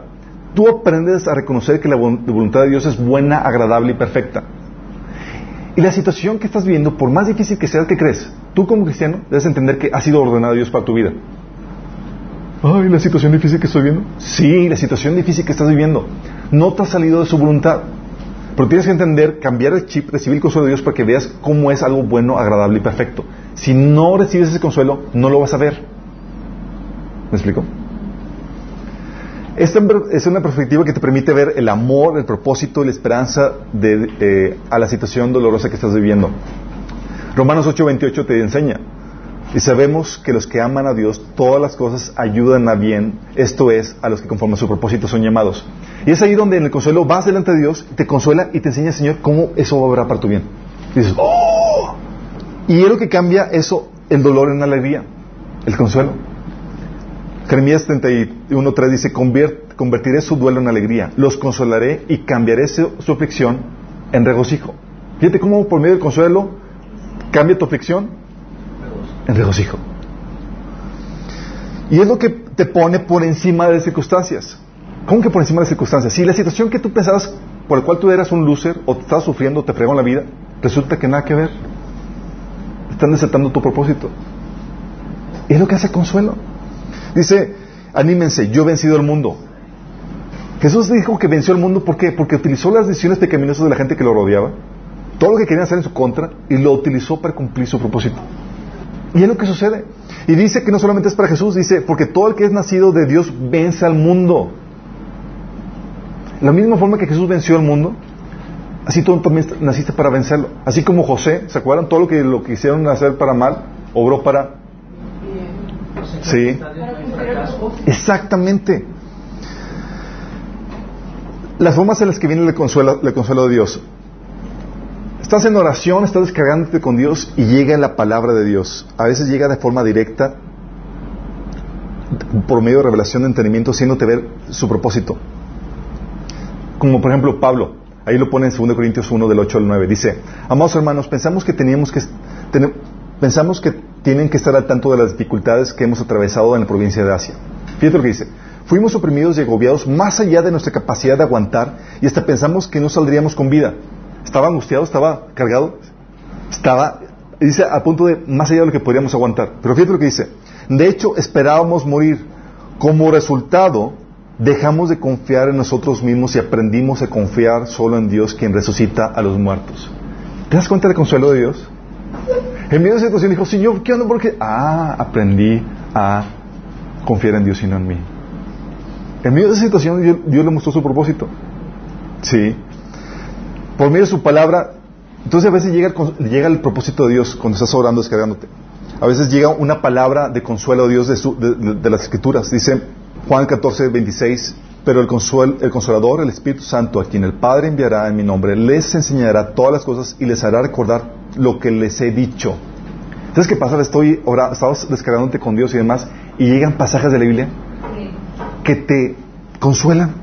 tú aprendes a reconocer que la voluntad de Dios es buena, agradable y perfecta. Y la situación que estás viviendo, por más difícil que sea, ¿qué crees? Tú como cristiano debes entender que ha sido ordenado Dios para tu vida. Ay, la situación difícil que estoy viviendo. Sí, la situación difícil que estás viviendo. No te ha salido de su voluntad. Pero tienes que entender, cambiar el chip, recibir el consuelo de Dios para que veas cómo es algo bueno, agradable y perfecto. Si no recibes ese consuelo, no lo vas a ver. ¿Me explico? Esta es una perspectiva que te permite ver el amor, el propósito y la esperanza eh, a la situación dolorosa que estás viviendo. Romanos 8:28 te enseña, y sabemos que los que aman a Dios, todas las cosas ayudan a bien, esto es, a los que conforme a su propósito son llamados. Y es ahí donde en el consuelo vas delante de Dios, te consuela y te enseña, Señor, cómo eso va a obrar para tu bien. Y dices, ¡oh! Y es lo que cambia eso, el dolor en alegría, el consuelo. Jeremías 31.3 dice, convertiré su duelo en alegría, los consolaré y cambiaré su, aflicción en regocijo. Fíjate cómo por medio del consuelo cambia tu aflicción en regocijo. Y es lo que te pone por encima de las circunstancias. ¿Cómo que por encima de las circunstancias? Si la situación que tú pensabas por la cual tú eras un loser o te estabas sufriendo te fregó en la vida, resulta que nada que ver. Están desatando tu propósito. Y es lo que hace consuelo. Dice, anímense, yo he vencido el mundo. Jesús dijo que venció el mundo ¿por qué? porque utilizó las decisiones pecaminosas de la gente que lo rodeaba, todo lo que querían hacer en su contra, y lo utilizó para cumplir su propósito. Y es lo que sucede. Y dice que no solamente es para Jesús, dice, porque todo el que es nacido de Dios vence al mundo. La misma forma que Jesús venció al mundo, así tú también naciste para vencerlo. Así como José, ¿se acuerdan? Todo lo que lo quisieron hacer para mal, obró para... Sí. Exactamente. Las formas en las que viene el consuelo, el consuelo de Dios. Estás en oración, estás descargándote con Dios y llega la palabra de Dios. A veces llega de forma directa, por medio de revelación de entendimiento, haciéndote ver su propósito. Como por ejemplo Pablo, ahí lo pone en 2 Corintios 1 del 8 al 9. Dice, amados hermanos, pensamos que teníamos que, pensamos que tienen que estar al tanto de las dificultades que hemos atravesado en la provincia de Asia. Fíjate lo que dice. Fuimos oprimidos y agobiados más allá de nuestra capacidad de aguantar y hasta pensamos que no saldríamos con vida. Estaba angustiado, estaba cargado, estaba, dice, a punto de más allá de lo que podríamos aguantar. Pero fíjate lo que dice. De hecho, esperábamos morir. Como resultado, dejamos de confiar en nosotros mismos y aprendimos a confiar solo en Dios, quien resucita a los muertos. ¿Te das cuenta del consuelo de Dios? En medio de esa situación dijo, Señor, ¿qué onda? Porque, ah, aprendí a confiar en Dios y no en mí. En medio de esa situación Dios, le mostró su propósito. Sí por medio de su palabra, entonces a veces llega llega el propósito de Dios cuando estás orando, descargándote. A veces llega una palabra de consuelo de Dios de, las Escrituras. Dice Juan 14, 26, pero el, el consolador, el Espíritu Santo, a quien el Padre enviará en mi nombre, les enseñará todas las cosas y les hará recordar lo que les he dicho. ¿Sabes qué pasa? Estoy orando, estabas descargándote con Dios y demás, y llegan pasajes de la Biblia que te consuelan.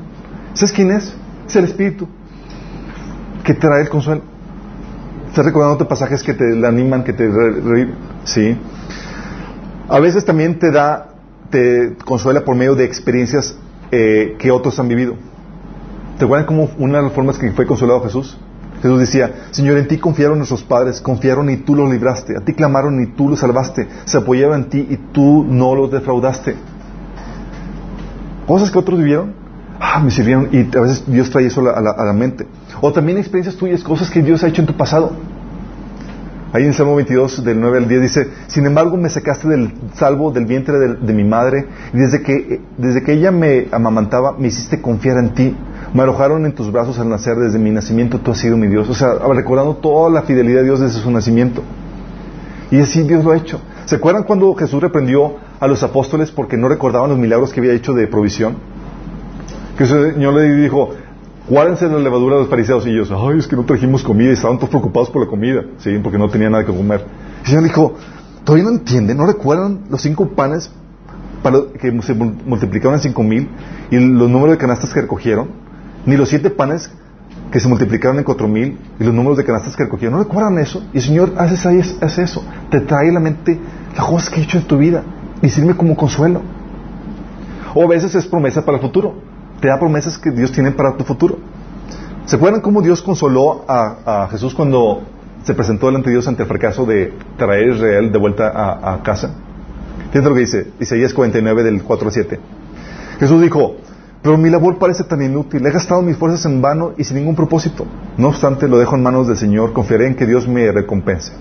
¿Sabes quién es? Es el Espíritu que te trae el consuelo. Estás recordándote pasajes que te animan, que te... sí. A veces también te da, te consuela por medio de experiencias eh, que otros han vivido. ¿Te acuerdan cómo una de las formas que fue consolado Jesús? Jesús decía, Señor, en ti confiaron nuestros padres, confiaron y tú los libraste, a ti clamaron y tú los salvaste, se apoyaban en ti y tú no los defraudaste. Cosas que otros vivieron, ah, me sirvieron y a veces Dios trae eso a la mente. O también experiencias tuyas, cosas que Dios ha hecho en tu pasado. Ahí en Salmo 22, del 9 al 10, dice, sin embargo me sacaste del salvo del vientre de, mi madre, y desde que, desde que ella me amamantaba, me hiciste confiar en ti. Me arrojaron en tus brazos al nacer, desde mi nacimiento tú has sido mi Dios. O sea, recordando toda la fidelidad de Dios desde su nacimiento. Y así Dios lo ha hecho. ¿Se acuerdan cuando Jesús reprendió a los apóstoles porque no recordaban los milagros que había hecho de provisión? Que el Señor le dijo, guárdense la levadura de los fariseos. Y ellos, ay, es que no trajimos comida y estaban todos preocupados por la comida, ¿sí? Porque no tenían nada que comer. El Señor dijo, ¿todavía no entienden? ¿No recuerdan los cinco panes para que se multiplicaron en cinco mil y los números de canastas que recogieron? Ni los siete panes que se multiplicaron en cuatro mil y los números de canastas que recogieron. ¿No recuerdan eso? Y el Señor hace, hace eso. Te trae a la mente las cosas que he hecho en tu vida y sirve como consuelo. O a veces es promesa para el futuro. Te da promesas que Dios tiene para tu futuro. ¿Se acuerdan cómo Dios consoló a, Jesús cuando se presentó delante de Dios ante el fracaso de traer a Israel de vuelta a, casa? Fíjense lo que dice Isaías 49 del 4 al 7. Jesús dijo, pero mi labor parece tan inútil. He gastado mis fuerzas en vano y sin ningún propósito. No obstante, lo dejo en manos del Señor. Confiaré en que Dios me recompense.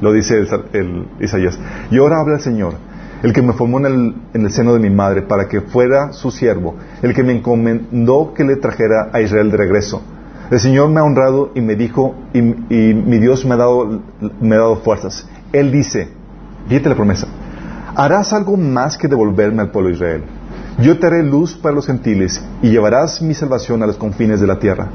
Lo dice el, Isaías. Y ahora habla el Señor, el que me formó en el, seno de mi madre para que fuera su siervo, el que me encomendó que le trajera a Israel de regreso. El Señor me ha honrado y me dijo, y, mi Dios me ha, dado, me ha dado fuerzas. Él dice, fíjate la promesa, harás algo más que devolverme al pueblo de Israel. Yo te haré luz para los gentiles y llevarás mi salvación a los confines de la tierra.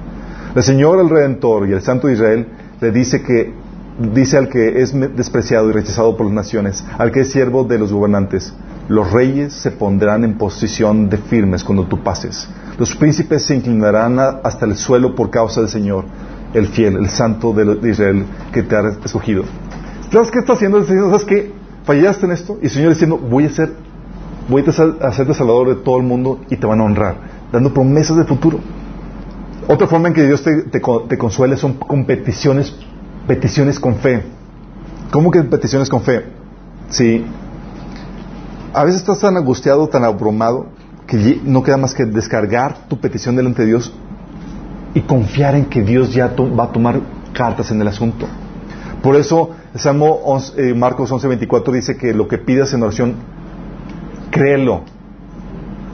El Señor, el Redentor y el Santo de Israel le dice que dice al que es despreciado y rechazado por las naciones, al que es siervo de los gobernantes, los reyes se pondrán en posición de firmes cuando tú pases. Los príncipes se inclinarán hasta el suelo por causa del Señor, el fiel, el santo de, Israel que te ha escogido. ¿Sabes qué está haciendo el Señor? ¿Sabes qué? Fallaste en esto y el Señor diciendo, voy a ser, voy a salvador de todo el mundo y te van a honrar, dando promesas de futuro. Otra forma en que Dios te, te consuele son competiciones peticiones con fe. ¿Cómo que peticiones con fe? Sí. A veces estás tan angustiado, tan abrumado, que no queda más que descargar tu petición delante de Dios y confiar en que Dios ya va a tomar cartas en el asunto. Por eso, Salmo eh, Marcos 11:24 dice que lo que pidas en oración, créelo.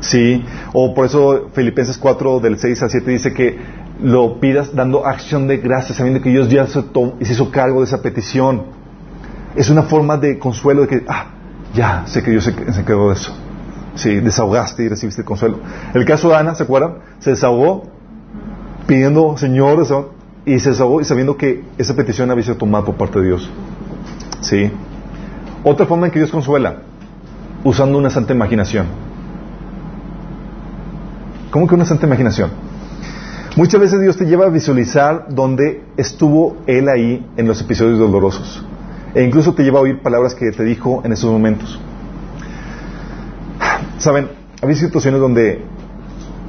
¿Sí? O por eso Filipenses 4 del 6 al 7 dice que lo pidas dando acción de gracias, sabiendo que Dios ya se, hizo cargo de esa petición. Es una forma de consuelo de que, ah, ya sé que Dios se, se quedó de eso. Sí, desahogaste y recibiste el consuelo. El caso de Ana, ¿se acuerdan? Se desahogó pidiendo, Señor, y se desahogó y sabiendo que esa petición había sido tomada por parte de Dios. Sí. Otra forma en que Dios consuela, usando una santa imaginación. ¿Cómo que una santa imaginación? Muchas veces Dios te lleva a visualizar dónde estuvo Él ahí en los episodios dolorosos. E incluso te lleva a oír palabras que te dijo en esos momentos. Saben, había situaciones donde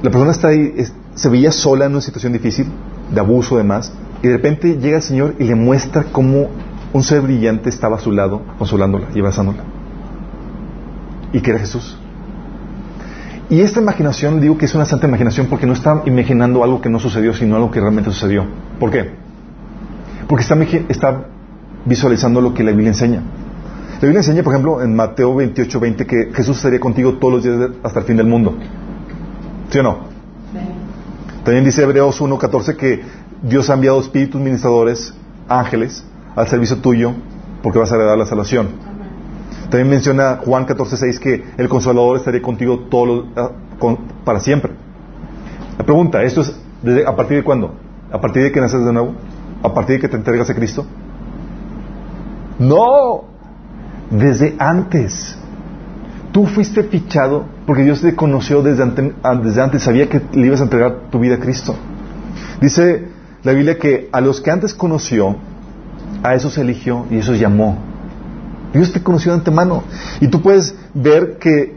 la persona está ahí, se veía sola en una situación difícil, de abuso además, y de repente llega el Señor y le muestra cómo un ser brillante estaba a su lado, consolándola y abrazándola. Y que era Jesús. Y esta imaginación, digo que es una santa imaginación porque no está imaginando algo que no sucedió, sino algo que realmente sucedió. ¿Por qué? Porque está, está visualizando lo que la Biblia enseña. La Biblia enseña, por ejemplo, en Mateo 28, 20, que Jesús estaría contigo todos los días hasta el fin del mundo. ¿Sí o no? También dice Hebreos 1, 14 que Dios ha enviado espíritus ministradores, ángeles, al servicio tuyo, porque vas a heredar la salvación. También menciona Juan 14:6 que el consolador estaría contigo ah, para siempre. La pregunta, ¿esto es a partir de cuándo? ¿A partir de que naces de nuevo? ¿A partir de que te entregas a Cristo? No, desde antes. Tú fuiste fichado porque Dios te conoció desde ah, desde antes, sabía que le ibas a entregar tu vida a Cristo. Dice la Biblia que a los que antes conoció, a esos eligió y esos llamó. Dios te conoció de antemano. Y tú puedes ver que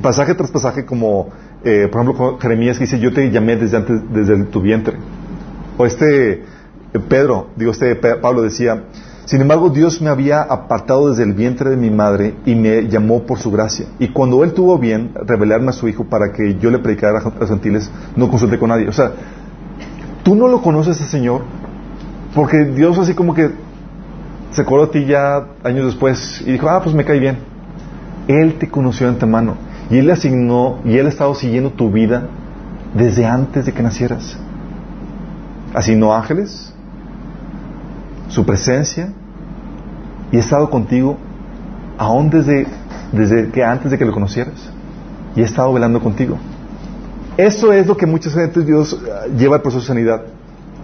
pasaje tras pasaje, como eh, por ejemplo Jeremías que dice, yo te llamé desde antes, desde tu vientre. O este eh, Pedro, digo, este Pablo decía, sin embargo Dios me había apartado desde el vientre de mi madre y me llamó por su gracia. Y cuando él tuvo bien revelarme a su hijo para que yo le predicara a los gentiles, no consulté con nadie. O sea, tú no lo conoces al Señor porque Dios así como que se acordó de ti ya años después y dijo, ah, pues me cae bien. Él te conoció de antemano y Él le asignó y Él ha estado siguiendo tu vida desde antes de que nacieras. Así no ángeles, su presencia, y he estado contigo aún desde, desde que antes de que lo conocieras. Y he estado velando contigo. Eso es lo que muchas veces Dios eh, lleva al proceso de sanidad.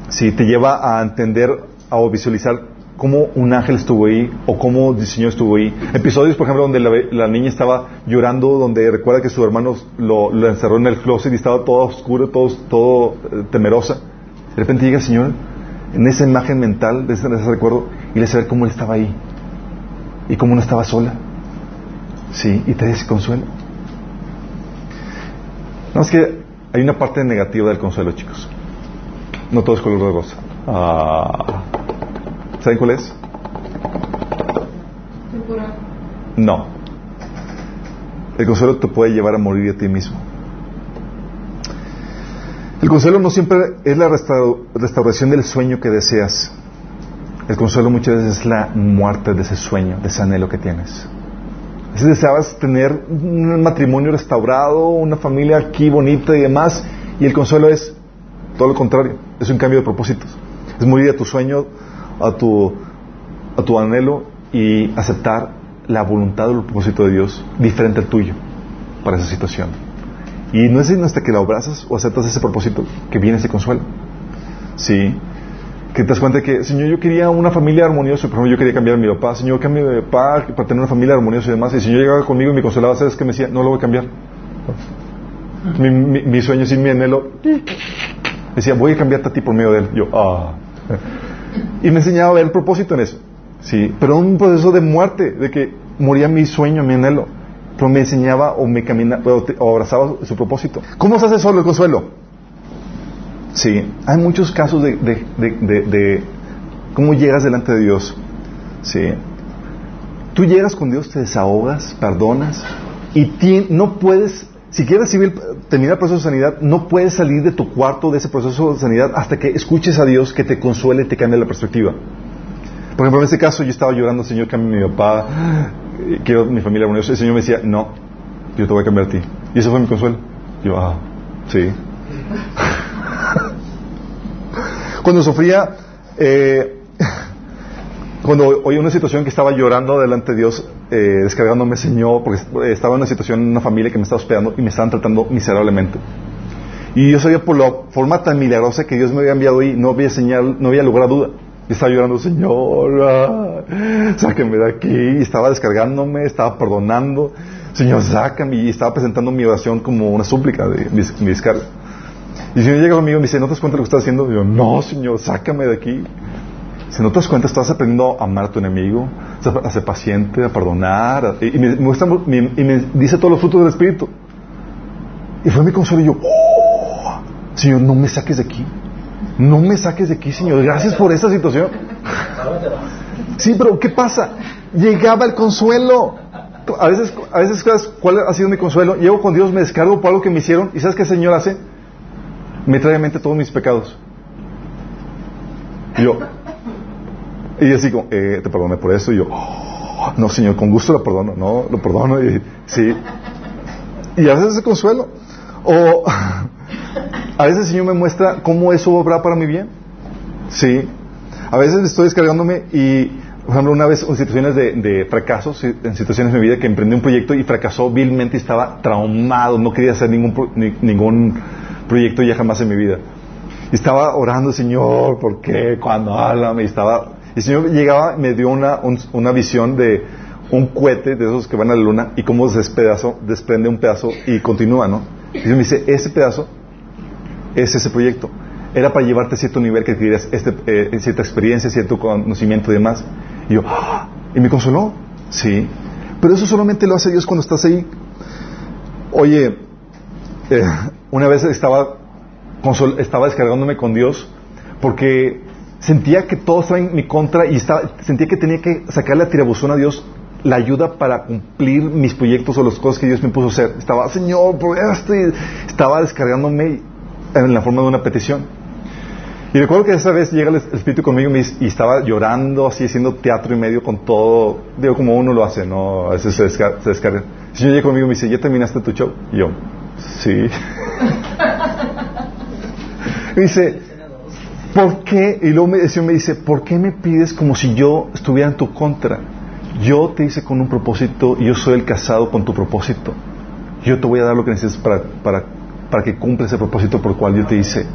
Si te lleva a entender, a visualizar cómo un ángel estuvo ahí o cómo Señor estuvo ahí. Episodios, por ejemplo, donde la, niña estaba llorando, donde recuerda que su hermano lo, encerró en el closet y estaba toda oscura, todo, todo eh, temerosa. De repente llega el Señor en esa imagen mental, de ese, recuerdo, y le hace ver cómo él estaba ahí y cómo no estaba sola. Sí, y te da ese consuelo. No, es que hay una parte negativa del consuelo, chicos. No todo es color de rosa. Ah. ¿Saben cuál es? No. El consuelo te puede llevar a morir a ti mismo. El consuelo no siempre es la restauración del sueño que deseas. El consuelo muchas veces es la muerte de ese sueño, de ese anhelo que tienes. Veces deseabas tener un matrimonio restaurado, una familia aquí bonita y demás, y el consuelo es todo lo contrario, es un cambio de propósitos. Es morir a tu sueño, a tu, a tu anhelo y aceptar la voluntad o el propósito de Dios diferente al tuyo para esa situación. Y no es sino hasta que la abrazas o aceptas ese propósito que viene ese consuelo. Sí. Que te das cuenta que, Señor, yo quería una familia armoniosa, por ejemplo, yo quería cambiar a mi papá, Señor, cambia a mi papá para tener una familia armoniosa y demás. Y el Señor llegaba conmigo y me consolaba, ¿sabes qué me decía? No lo voy a cambiar. Mi, mi, sueño sin mi anhelo, decía, voy a cambiarte a ti por medio de él. Yo, ah. Y me enseñaba a ver el propósito en eso. Sí, pero un proceso de muerte, de que moría mi sueño, mi anhelo pero me enseñaba o me caminaba o, abrazaba su propósito. ¿Cómo se hace solo el consuelo? Sí, hay muchos casos de, de, cómo llegas delante de Dios. Sí. Tú llegas con Dios, te desahogas, perdonas y no puedes, si quieres terminar el proceso de sanidad, no puedes salir de tu cuarto de ese proceso de sanidad hasta que escuches a Dios que te consuele y te cambie la perspectiva. Por ejemplo, en este caso yo estaba llorando, Señor, cambie mi papá, quiero mi familia armoniosa. El Señor me decía, no, yo te voy a cambiar a ti. Y eso fue mi consuelo. Yo, ah, sí. (laughs) cuando sufría, eh, (laughs) cuando oí una situación que estaba llorando delante de Dios, eh, descargándome Señor, porque estaba en una situación en una familia que me estaba hospedando y me estaban tratando miserablemente. Y yo sabía por la forma tan milagrosa que Dios me había enviado ahí, no había señal, no había lugar a duda. Y estaba llorando, Señor, ah, sáquenme de aquí. Y estaba descargándome, estaba perdonando. Señor, sácame. Y estaba presentando mi oración como una súplica de mi, descarga. Y el Señor llega conmigo y me dice, ¿no te das cuenta de lo que estás haciendo? Y yo, no, Señor, sácame de aquí. Si no te das cuenta, estás aprendiendo a amar a tu enemigo, a ser paciente, a perdonar. Y, me, muestra, y me dice todos los frutos del Espíritu. Y fue mi consuelo y yo, oh, Señor, no me saques de aquí. No me saques de aquí, Señor. Gracias por esta situación. Sí, pero ¿qué pasa? Llegaba el consuelo. A veces, a veces, ¿cuál ha sido mi consuelo? Llego con Dios, me descargo por algo que me hicieron. ¿Y sabes qué Señor hace? Me trae a mente todos mis pecados. Y yo, y así como, eh, te perdoné por eso. Y yo, oh, no, Señor, con gusto lo perdono. No, lo perdono. Y, sí. Y a veces ese consuelo. O (laughs) a veces el Señor me muestra cómo eso obra para mi bien. Sí. A veces estoy descargándome y, por ejemplo, una vez en situaciones de, fracasos, en situaciones de mi vida que emprendí un proyecto y fracasó vilmente y estaba traumado, no quería hacer ningún, ningún proyecto ya jamás en mi vida. Y estaba orando, Señor, ¿por qué? Cuando háblame, y estaba... Y el Señor llegaba y me dio una, una visión de un cohete de esos que van a la luna y cómo se desprende un pedazo y continúa, ¿no? Y me dice, ese pedazo es ese proyecto. Era para llevarte a cierto nivel que querías este, eh, cierta experiencia, cierto conocimiento y demás. Y yo, ¡ah! ¿y me consoló? Sí. Pero eso solamente lo hace Dios cuando estás ahí. Oye, eh, una vez estaba, estaba descargándome con Dios porque sentía que todo estaba en mi contra y estaba, sentía que tenía que sacarle la tirabuzón a Dios la ayuda para cumplir mis proyectos o las cosas que Dios me puso a hacer. Estaba, Señor, por esto, estaba descargándome en la forma de una petición. Y recuerdo que esa vez llega el Espíritu conmigo y estaba llorando, así haciendo teatro y medio con todo, digo, como uno lo hace, ¿no? A veces se, descarga. El Señor llega conmigo y me dice, ¿ya terminaste tu show? Y yo, sí. (laughs) dice, ¿por qué? Y luego el Señor me dice, ¿por qué me pides como si yo estuviera en tu contra? Yo te hice con un propósito y yo soy el casado con tu propósito. Yo te voy a dar lo que necesitas para, para, para que cumpla ese propósito por el cual yo te hice.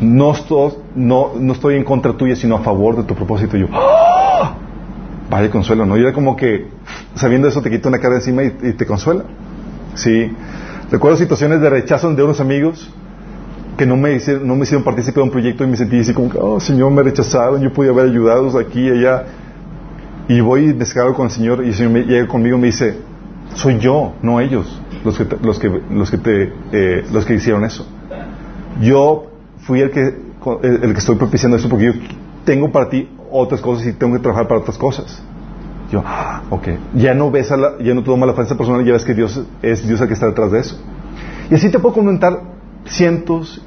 No estoy, no, no estoy en contra tuya, sino a favor de tu propósito. Y yo, ¡Ah! vaya consuelo, ¿no? Y era como que, sabiendo eso, te quita una cara encima y, y te consuela. Sí. Recuerdo situaciones de rechazo de unos amigos que no me hicieron, no me hicieron partícipe de un proyecto y me sentí así como, oh Señor, me rechazaron, yo podía haber ayudado aquí y allá. Y voy descargo con el Señor y el Señor me, llega conmigo y me dice, soy yo, no ellos, los que, los que, los que, te, eh, los que hicieron eso. Yo fui el que, el, el que estoy propiciando eso porque yo tengo para ti otras cosas y tengo que trabajar para otras cosas. Yo, ah, ok. Ya no ves a la, ya no tomas la defensa personal, ya ves que Dios es Dios el que está detrás de eso. Y así te puedo comentar cientos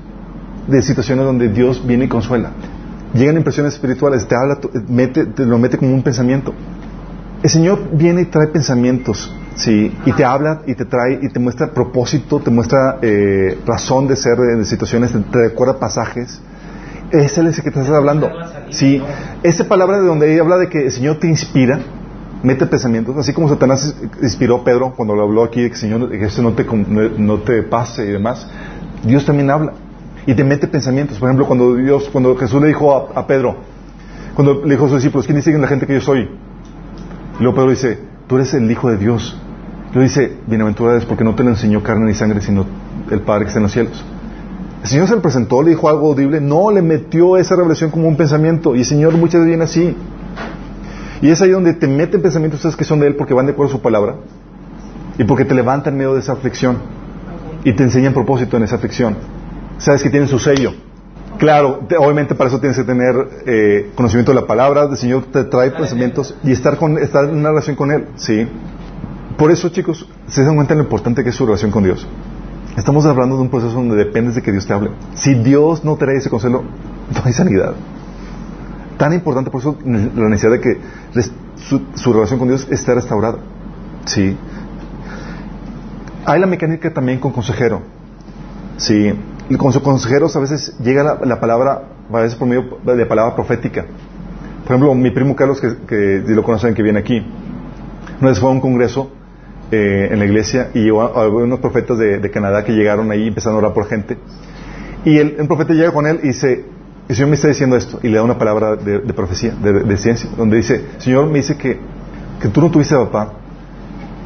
de situaciones donde Dios viene y consuela. Llegan impresiones espirituales, te habla, mete, te lo mete como un pensamiento. El Señor viene y trae pensamientos, sí, y te habla y te trae y te muestra propósito, te muestra eh, razón de ser en situaciones, te recuerda pasajes. Es el que te estás hablando. Sí, esa palabra de donde ella habla de que el Señor te inspira, mete pensamientos, así como Satanás inspiró a Pedro cuando lo habló aquí de que Señor, que eso no te, no te pase y demás. Dios también habla y te mete pensamientos. Por ejemplo, cuando Dios, cuando Jesús le dijo a, Pedro, cuando le dijo a sus discípulos, ¿quién dice la gente que yo soy? Y luego Pedro dice, tú eres el Hijo de Dios. Y dice, bienaventurado es porque no te lo enseñó carne ni sangre, sino el Padre que está en los cielos. El Señor se le presentó, le dijo algo audible, no, le metió esa revelación como un pensamiento. Y Señor muchas veces viene así. Y es ahí donde te meten pensamientos ustedes que son de Él porque van de acuerdo a su palabra. Y porque te levantan en medio de esa aflicción. Y te enseñan propósito en esa aflicción. Sabes que tienen su sello. Claro, te, obviamente para eso tienes que tener eh, conocimiento de la palabra, el Señor te trae pensamientos y estar, con, estar en una relación con Él. ¿sí? Por eso, chicos, se dan cuenta de lo importante que es su relación con Dios. Estamos hablando de un proceso donde dependes de que Dios te hable. Si Dios no trae ese consuelo, no hay sanidad. Tan importante por eso la necesidad de que su, su relación con Dios esté restaurada. ¿Sí? Hay la mecánica también con consejero. Sí. Con sus consejeros a veces llega la, la, palabra, a veces por medio de palabra profética. Por ejemplo, mi primo Carlos, que, que lo conocen, que viene aquí, una vez fue a un congreso eh, en la iglesia y hubo unos profetas de, Canadá que llegaron ahí y empezaron a orar por gente. Y el, un profeta llega con él y dice, el Señor me está diciendo esto, y le da una palabra de, profecía, de, de, ciencia, donde dice, Señor me dice que, que tú no tuviste papá,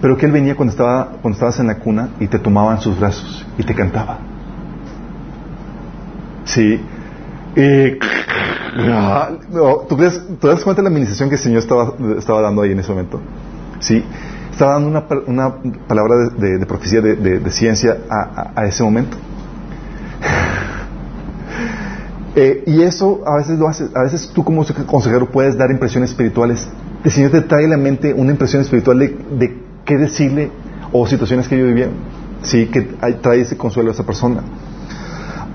pero que él venía cuando, estaba, cuando estabas en la cuna y te tomaba en sus brazos y te cantaba. Sí. Eh, (laughs) ¿tú, crees, ¿Tú das cuenta de la administración que el Señor estaba, estaba dando ahí en ese momento? Sí. Estaba dando una, una palabra de, profecía, de, ciencia a, ese momento. (laughs) Eh, y eso a veces lo haces, a veces tú como consejero puedes dar impresiones espirituales. El Señor te trae a la mente una impresión espiritual de, de qué decirle o situaciones que yo vivía. Sí, que trae ese consuelo a esa persona.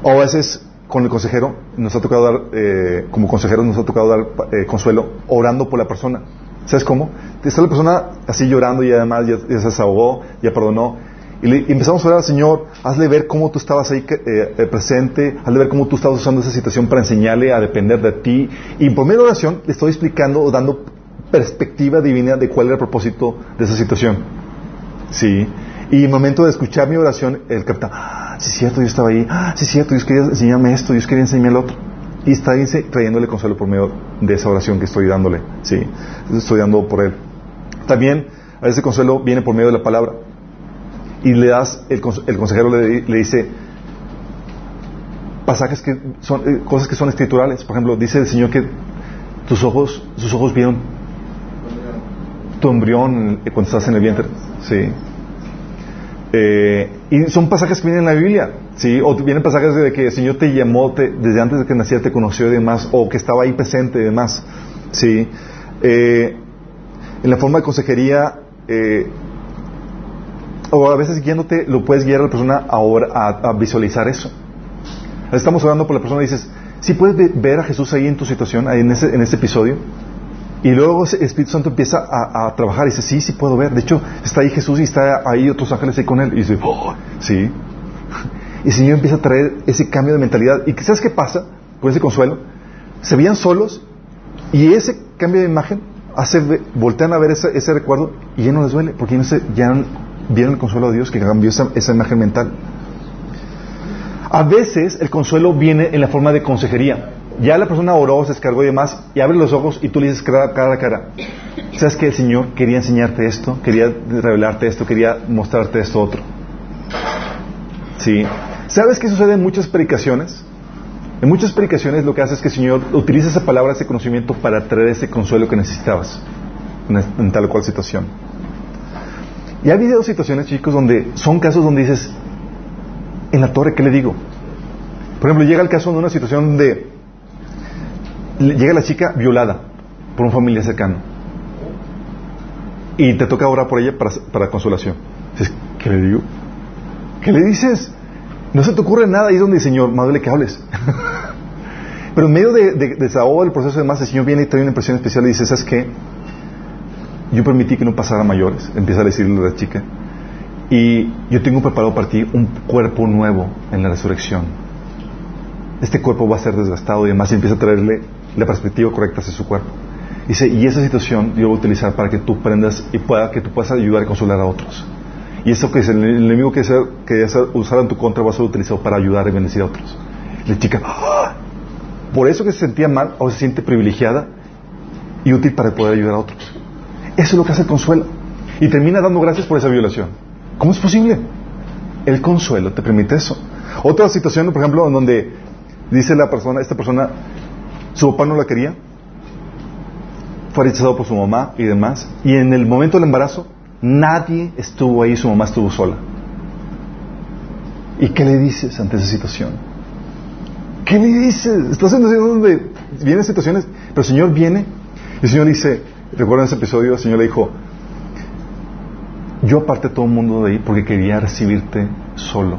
O a veces con el consejero, nos ha tocado dar, eh, como consejeros nos ha tocado dar eh, consuelo orando por la persona. ¿Sabes cómo? Está la persona así llorando y además ya, se desahogó, ya perdonó. Y, le, empezamos a orar al Señor, hazle ver cómo tú estabas ahí eh, presente, hazle ver cómo tú estabas usando esa situación para enseñarle a depender de ti. Y por medio de oración le estoy explicando o dando perspectiva divina de cuál era el propósito de esa situación. Sí. Y en el momento de escuchar mi oración, él capta, ah, sí es cierto, yo estaba ahí, ah, sí es cierto, Dios quería enseñarme esto, Dios quería enseñarme el otro. Y está trayéndole consuelo por medio de esa oración que estoy dándole, sí, estoy dando por él. También a ese consuelo viene por medio de la palabra. Y le das, el, el consejero le, dice pasajes que son, eh, cosas que son escriturales. Por ejemplo, dice el Señor que tus ojos, sus ojos vieron tu embrión cuando estás en el vientre. Sí. Eh, y son pasajes que vienen en la Biblia, ¿sí? O vienen pasajes de que el Señor te llamó desde antes de que naciera, te conoció y demás, o que estaba ahí presente y demás, ¿sí? Eh, en la forma de consejería, eh, o a veces guiándote, lo puedes guiar a la persona ahora a, visualizar eso. Estamos hablando por la persona y dices, si ¿sí puedes ver a Jesús ahí en tu situación, ahí en ese, en ese episodio, y luego el Espíritu Santo empieza a, trabajar y dice, sí, sí puedo ver. De hecho, está ahí Jesús y está ahí otros ángeles ahí con él. Y dice, oh, sí. (laughs) Y el Señor empieza a traer ese cambio de mentalidad. ¿Y sabes qué pasa con ese consuelo? Se veían solos y ese cambio de imagen hace, voltean a ver ese, ese recuerdo y ya no les duele, porque ya, ya vieron el consuelo de Dios que cambió esa, esa imagen mental. A veces el consuelo viene en la forma de consejería. Ya la persona oró, se descargó y demás, y abre los ojos y tú le dices cara a cara, ¿sabes que el Señor quería enseñarte esto? Quería revelarte esto, quería mostrarte esto otro. ¿Sí? ¿Sabes qué sucede en muchas predicaciones? En muchas predicaciones lo que hace es que el Señor utiliza esa palabra, ese conocimiento para traer ese consuelo que necesitabas en tal o cual situación. Y ha habido situaciones, chicos, donde son casos donde dices, en la torre, ¿qué le digo? Por ejemplo, llega el caso de una situación donde llega la chica violada por un familia cercano y te toca orar por ella para, consolación. ¿qué le digo? ¿Qué le dices? No se te ocurre nada y es donde el Señor, más vale que hables. (laughs) Pero en medio de, de, desahogo del proceso de más, el Señor viene y trae una impresión especial y dice, ¿sabes qué? Yo permití que no pasara mayores, empieza a decirle a la chica. Y yo tengo preparado para ti un cuerpo nuevo en la resurrección. Este cuerpo va a ser desgastado y además empieza a traerle la perspectiva correcta hacia su cuerpo. Dice, y esa situación yo voy a utilizar para que tú prendas y pueda, que tú puedas ayudar y consolar a otros. Y eso que es el enemigo que, sea, que usar en tu contra va a ser utilizado para ayudar y bendecir a otros. La chica, ¡ah! por eso que se sentía mal, ahora se siente privilegiada y útil para poder ayudar a otros. Eso es lo que hace el consuelo. Y termina dando gracias por esa violación. ¿Cómo es posible? El consuelo te permite eso. Otra situación, por ejemplo, en donde dice la persona, esta persona, su papá no la quería, fue rechazado por su mamá y demás, y en el momento del embarazo, nadie estuvo ahí, su mamá estuvo sola. ¿Y qué le dices ante esa situación? ¿Qué le dices? Estás en donde vienen situaciones, pero el Señor viene y el Señor dice, recuerdan ese episodio, el Señor le dijo, yo aparté todo el mundo de ahí porque quería recibirte solo.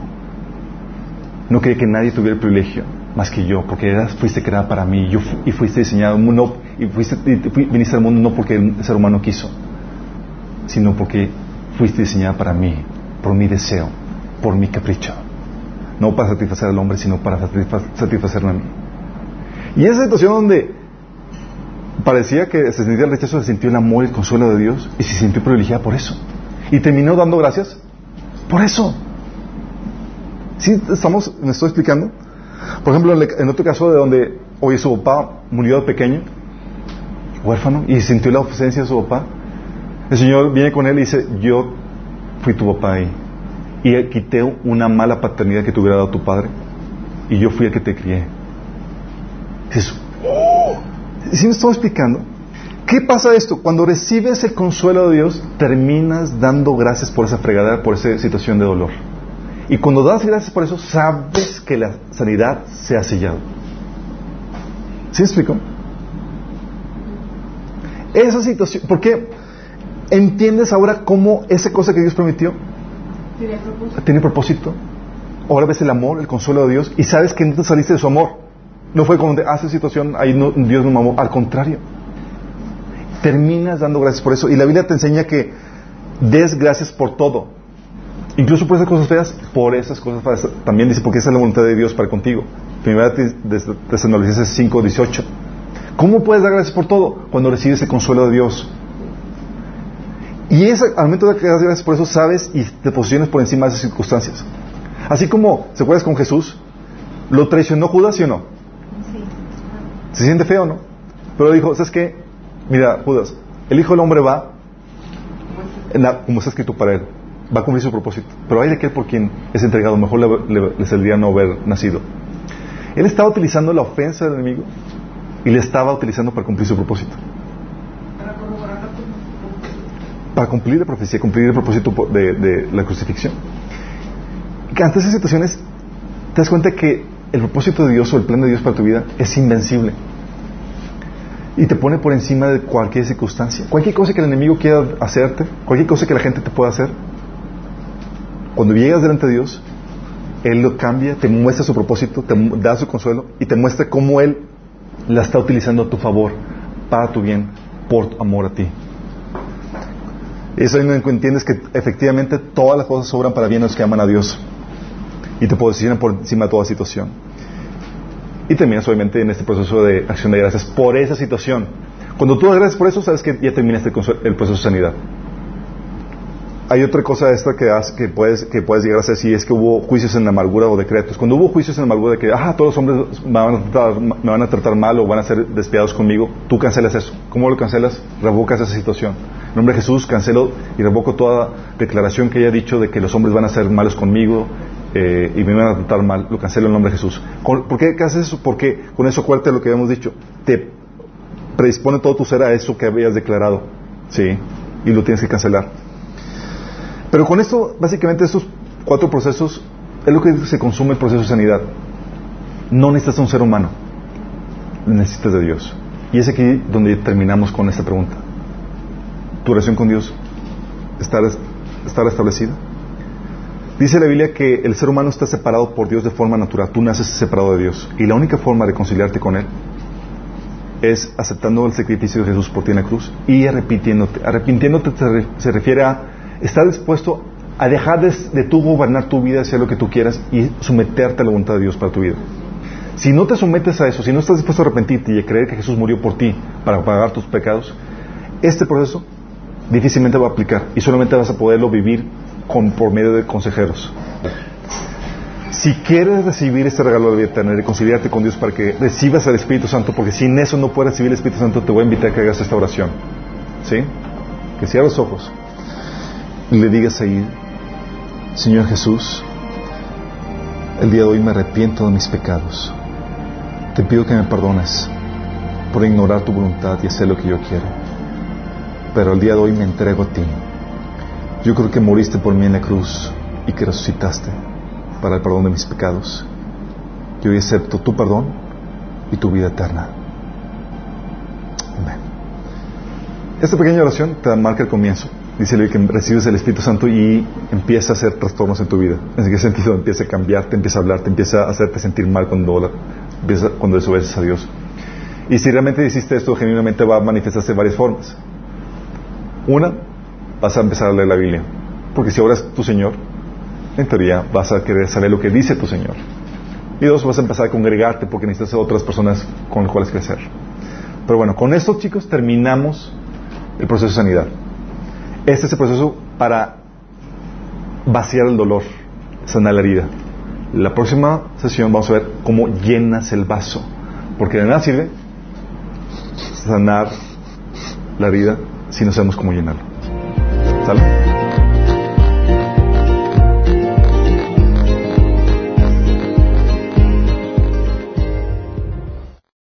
No quería que nadie tuviera el privilegio más que yo, porque fuiste creada para mí yo y fuiste diseñado no, y, fuiste, viniste al mundo no porque el ser humano quiso, sino porque fuiste diseñada para mí, por mi deseo, por mi capricho. No para satisfacer al hombre, sino para satisfacerme a mí. Y esa situación donde parecía que se sentía el rechazo, se sintió el amor y el consuelo de Dios y se sintió privilegiada por eso. Y terminó dando gracias por eso. ¿Sí estamos, me estoy explicando? Por ejemplo, en otro caso de donde hoy su papá murió de pequeño, huérfano, y sintió la ausencia de su papá, el Señor viene con él y dice, yo fui tu papá ahí. Y quité una mala paternidad que te hubiera dado tu padre. Y yo fui el que te crié. Dices, oh, ¿sí me estoy explicando? ¿Qué pasa esto? Cuando recibes el consuelo de Dios, terminas dando gracias por esa fregadera, por esa situación de dolor. Y cuando das gracias por eso, sabes que la sanidad se ha sellado. ¿Sí explico? Esa situación, ¿por qué? ¿Entiendes ahora cómo esa cosa que Dios prometió tiene propósito? Tiene propósito. Ahora ves el amor, el consuelo de Dios y sabes que no te saliste de su amor. No fue como ah, esa situación, ahí Dios no me amó. Al contrario, terminas dando gracias por eso. Y la Biblia te enseña que des gracias por todo. Incluso por esas cosas feas, por esas cosas feas. También dice, porque esa es la voluntad de Dios para contigo. Primera Tesalonicenses 5, 18. ¿Cómo puedes dar gracias por todo? Cuando recibes el consuelo de Dios. Y ese, al momento de que das gracias por eso, sabes y te posicionas por encima de esas circunstancias. Así como, ¿se acuerdas con Jesús? ¿Lo traicionó Judas, sí o no? Sí. ¿Se siente feo, no? Pero dijo, ¿sabes qué? Mira, Judas, el Hijo del Hombre va, como está escrito para él, va a cumplir su propósito. Pero hay de aquel por quien es entregado, mejor le, le, saldría no haber nacido. Él estaba utilizando la ofensa del enemigo y le estaba utilizando para cumplir su propósito. Para cumplir la profecía, cumplir el propósito de, de la crucifixión. Que ante esas situaciones te das cuenta que el propósito de Dios o el plan de Dios para tu vida es invencible y te pone por encima de cualquier circunstancia. Cualquier cosa que el enemigo quiera hacerte, cualquier cosa que la gente te pueda hacer, cuando llegas delante de Dios, Él lo cambia, te muestra su propósito, te da su consuelo y te muestra cómo Él la está utilizando a tu favor, para tu bien, por amor a ti. Eso ahí entiendes que efectivamente todas las cosas sobran para bien los que aman a Dios. y te posicionas por encima de toda situación. Y terminas obviamente en este proceso de acción de gracias por esa situación. Cuando tú agradeces por eso, sabes que ya terminaste el proceso de sanidad. Hay otra cosa esta que, que, puedes, que puedes llegar a hacer si es que hubo juicios en la amargura o decretos. Cuando hubo juicios en amargura de que, ah, todos los hombres me van, a tratar, me van a tratar mal o van a ser despiadados conmigo, tú cancelas eso. ¿Cómo lo cancelas? Revocas esa situación. En nombre de Jesús cancelo y revoco toda declaración que haya dicho de que los hombres van a ser malos conmigo eh, y me van a tratar mal. Lo cancelo en nombre de Jesús. ¿Por qué haces eso? Porque con eso acuérdate lo que habíamos dicho. Te predispone todo tu ser a eso que habías declarado. ¿Sí? Y lo tienes que cancelar. Pero con esto, básicamente, estos cuatro procesos es lo que se consume el proceso de sanidad. No necesitas un ser humano, necesitas de Dios. Y es aquí donde terminamos con esta pregunta. ¿Tu relación con Dios está, está restablecida? Dice la Biblia que el ser humano está separado por Dios de forma natural. Tú naces separado de Dios. Y la única forma de reconciliarte con Él es aceptando el sacrificio de Jesús por ti en la cruz y arrepintiéndote. Arrepintiéndote se refiere a Estás dispuesto a dejar de, tú gobernar tu vida, hacer lo que tú quieras y someterte a la voluntad de Dios para tu vida. Si no te sometes a eso, si no estás dispuesto a arrepentirte y a creer que Jesús murió por ti para pagar tus pecados, este proceso difícilmente va a aplicar y solamente vas a poderlo vivir con, por medio de consejeros. Si quieres recibir este regalo de vida eterna y reconciliarte con Dios para que recibas el Espíritu Santo, porque sin eso no puedes recibir el Espíritu Santo, te voy a invitar a que hagas esta oración. ¿Sí? Que cierres los ojos y le digas ahí, Señor Jesús, el día de hoy me arrepiento de mis pecados. Te pido que me perdones por ignorar tu voluntad y hacer lo que yo quiero. Pero el día de hoy me entrego a ti. Yo creo que moriste por mí en la cruz y que resucitaste para el perdón de mis pecados. Yo hoy acepto tu perdón y tu vida eterna. Amén. Esta pequeña oración te marca el comienzo dice que recibes el Espíritu Santo y empieza a hacer trastornos en tu vida. ¿En qué sentido? Empieza a cambiarte, empieza a hablarte, empieza a hacerte sentir mal cuando, cuando desobedeces a Dios. Y si realmente hiciste esto, genuinamente va a manifestarse de varias formas. Una, vas a empezar a leer la Biblia. Porque si ahora es tu Señor, en teoría vas a querer saber lo que dice tu Señor. Y dos, vas a empezar a congregarte porque necesitas otras personas con las cuales crecer. Pero bueno, con esto chicos terminamos el proceso de sanidad. Este es el proceso para vaciar el dolor, sanar la herida. La próxima sesión vamos a ver cómo llenas el vaso, porque de nada sirve sanar la herida si no sabemos cómo llenarlo. ¿Sale?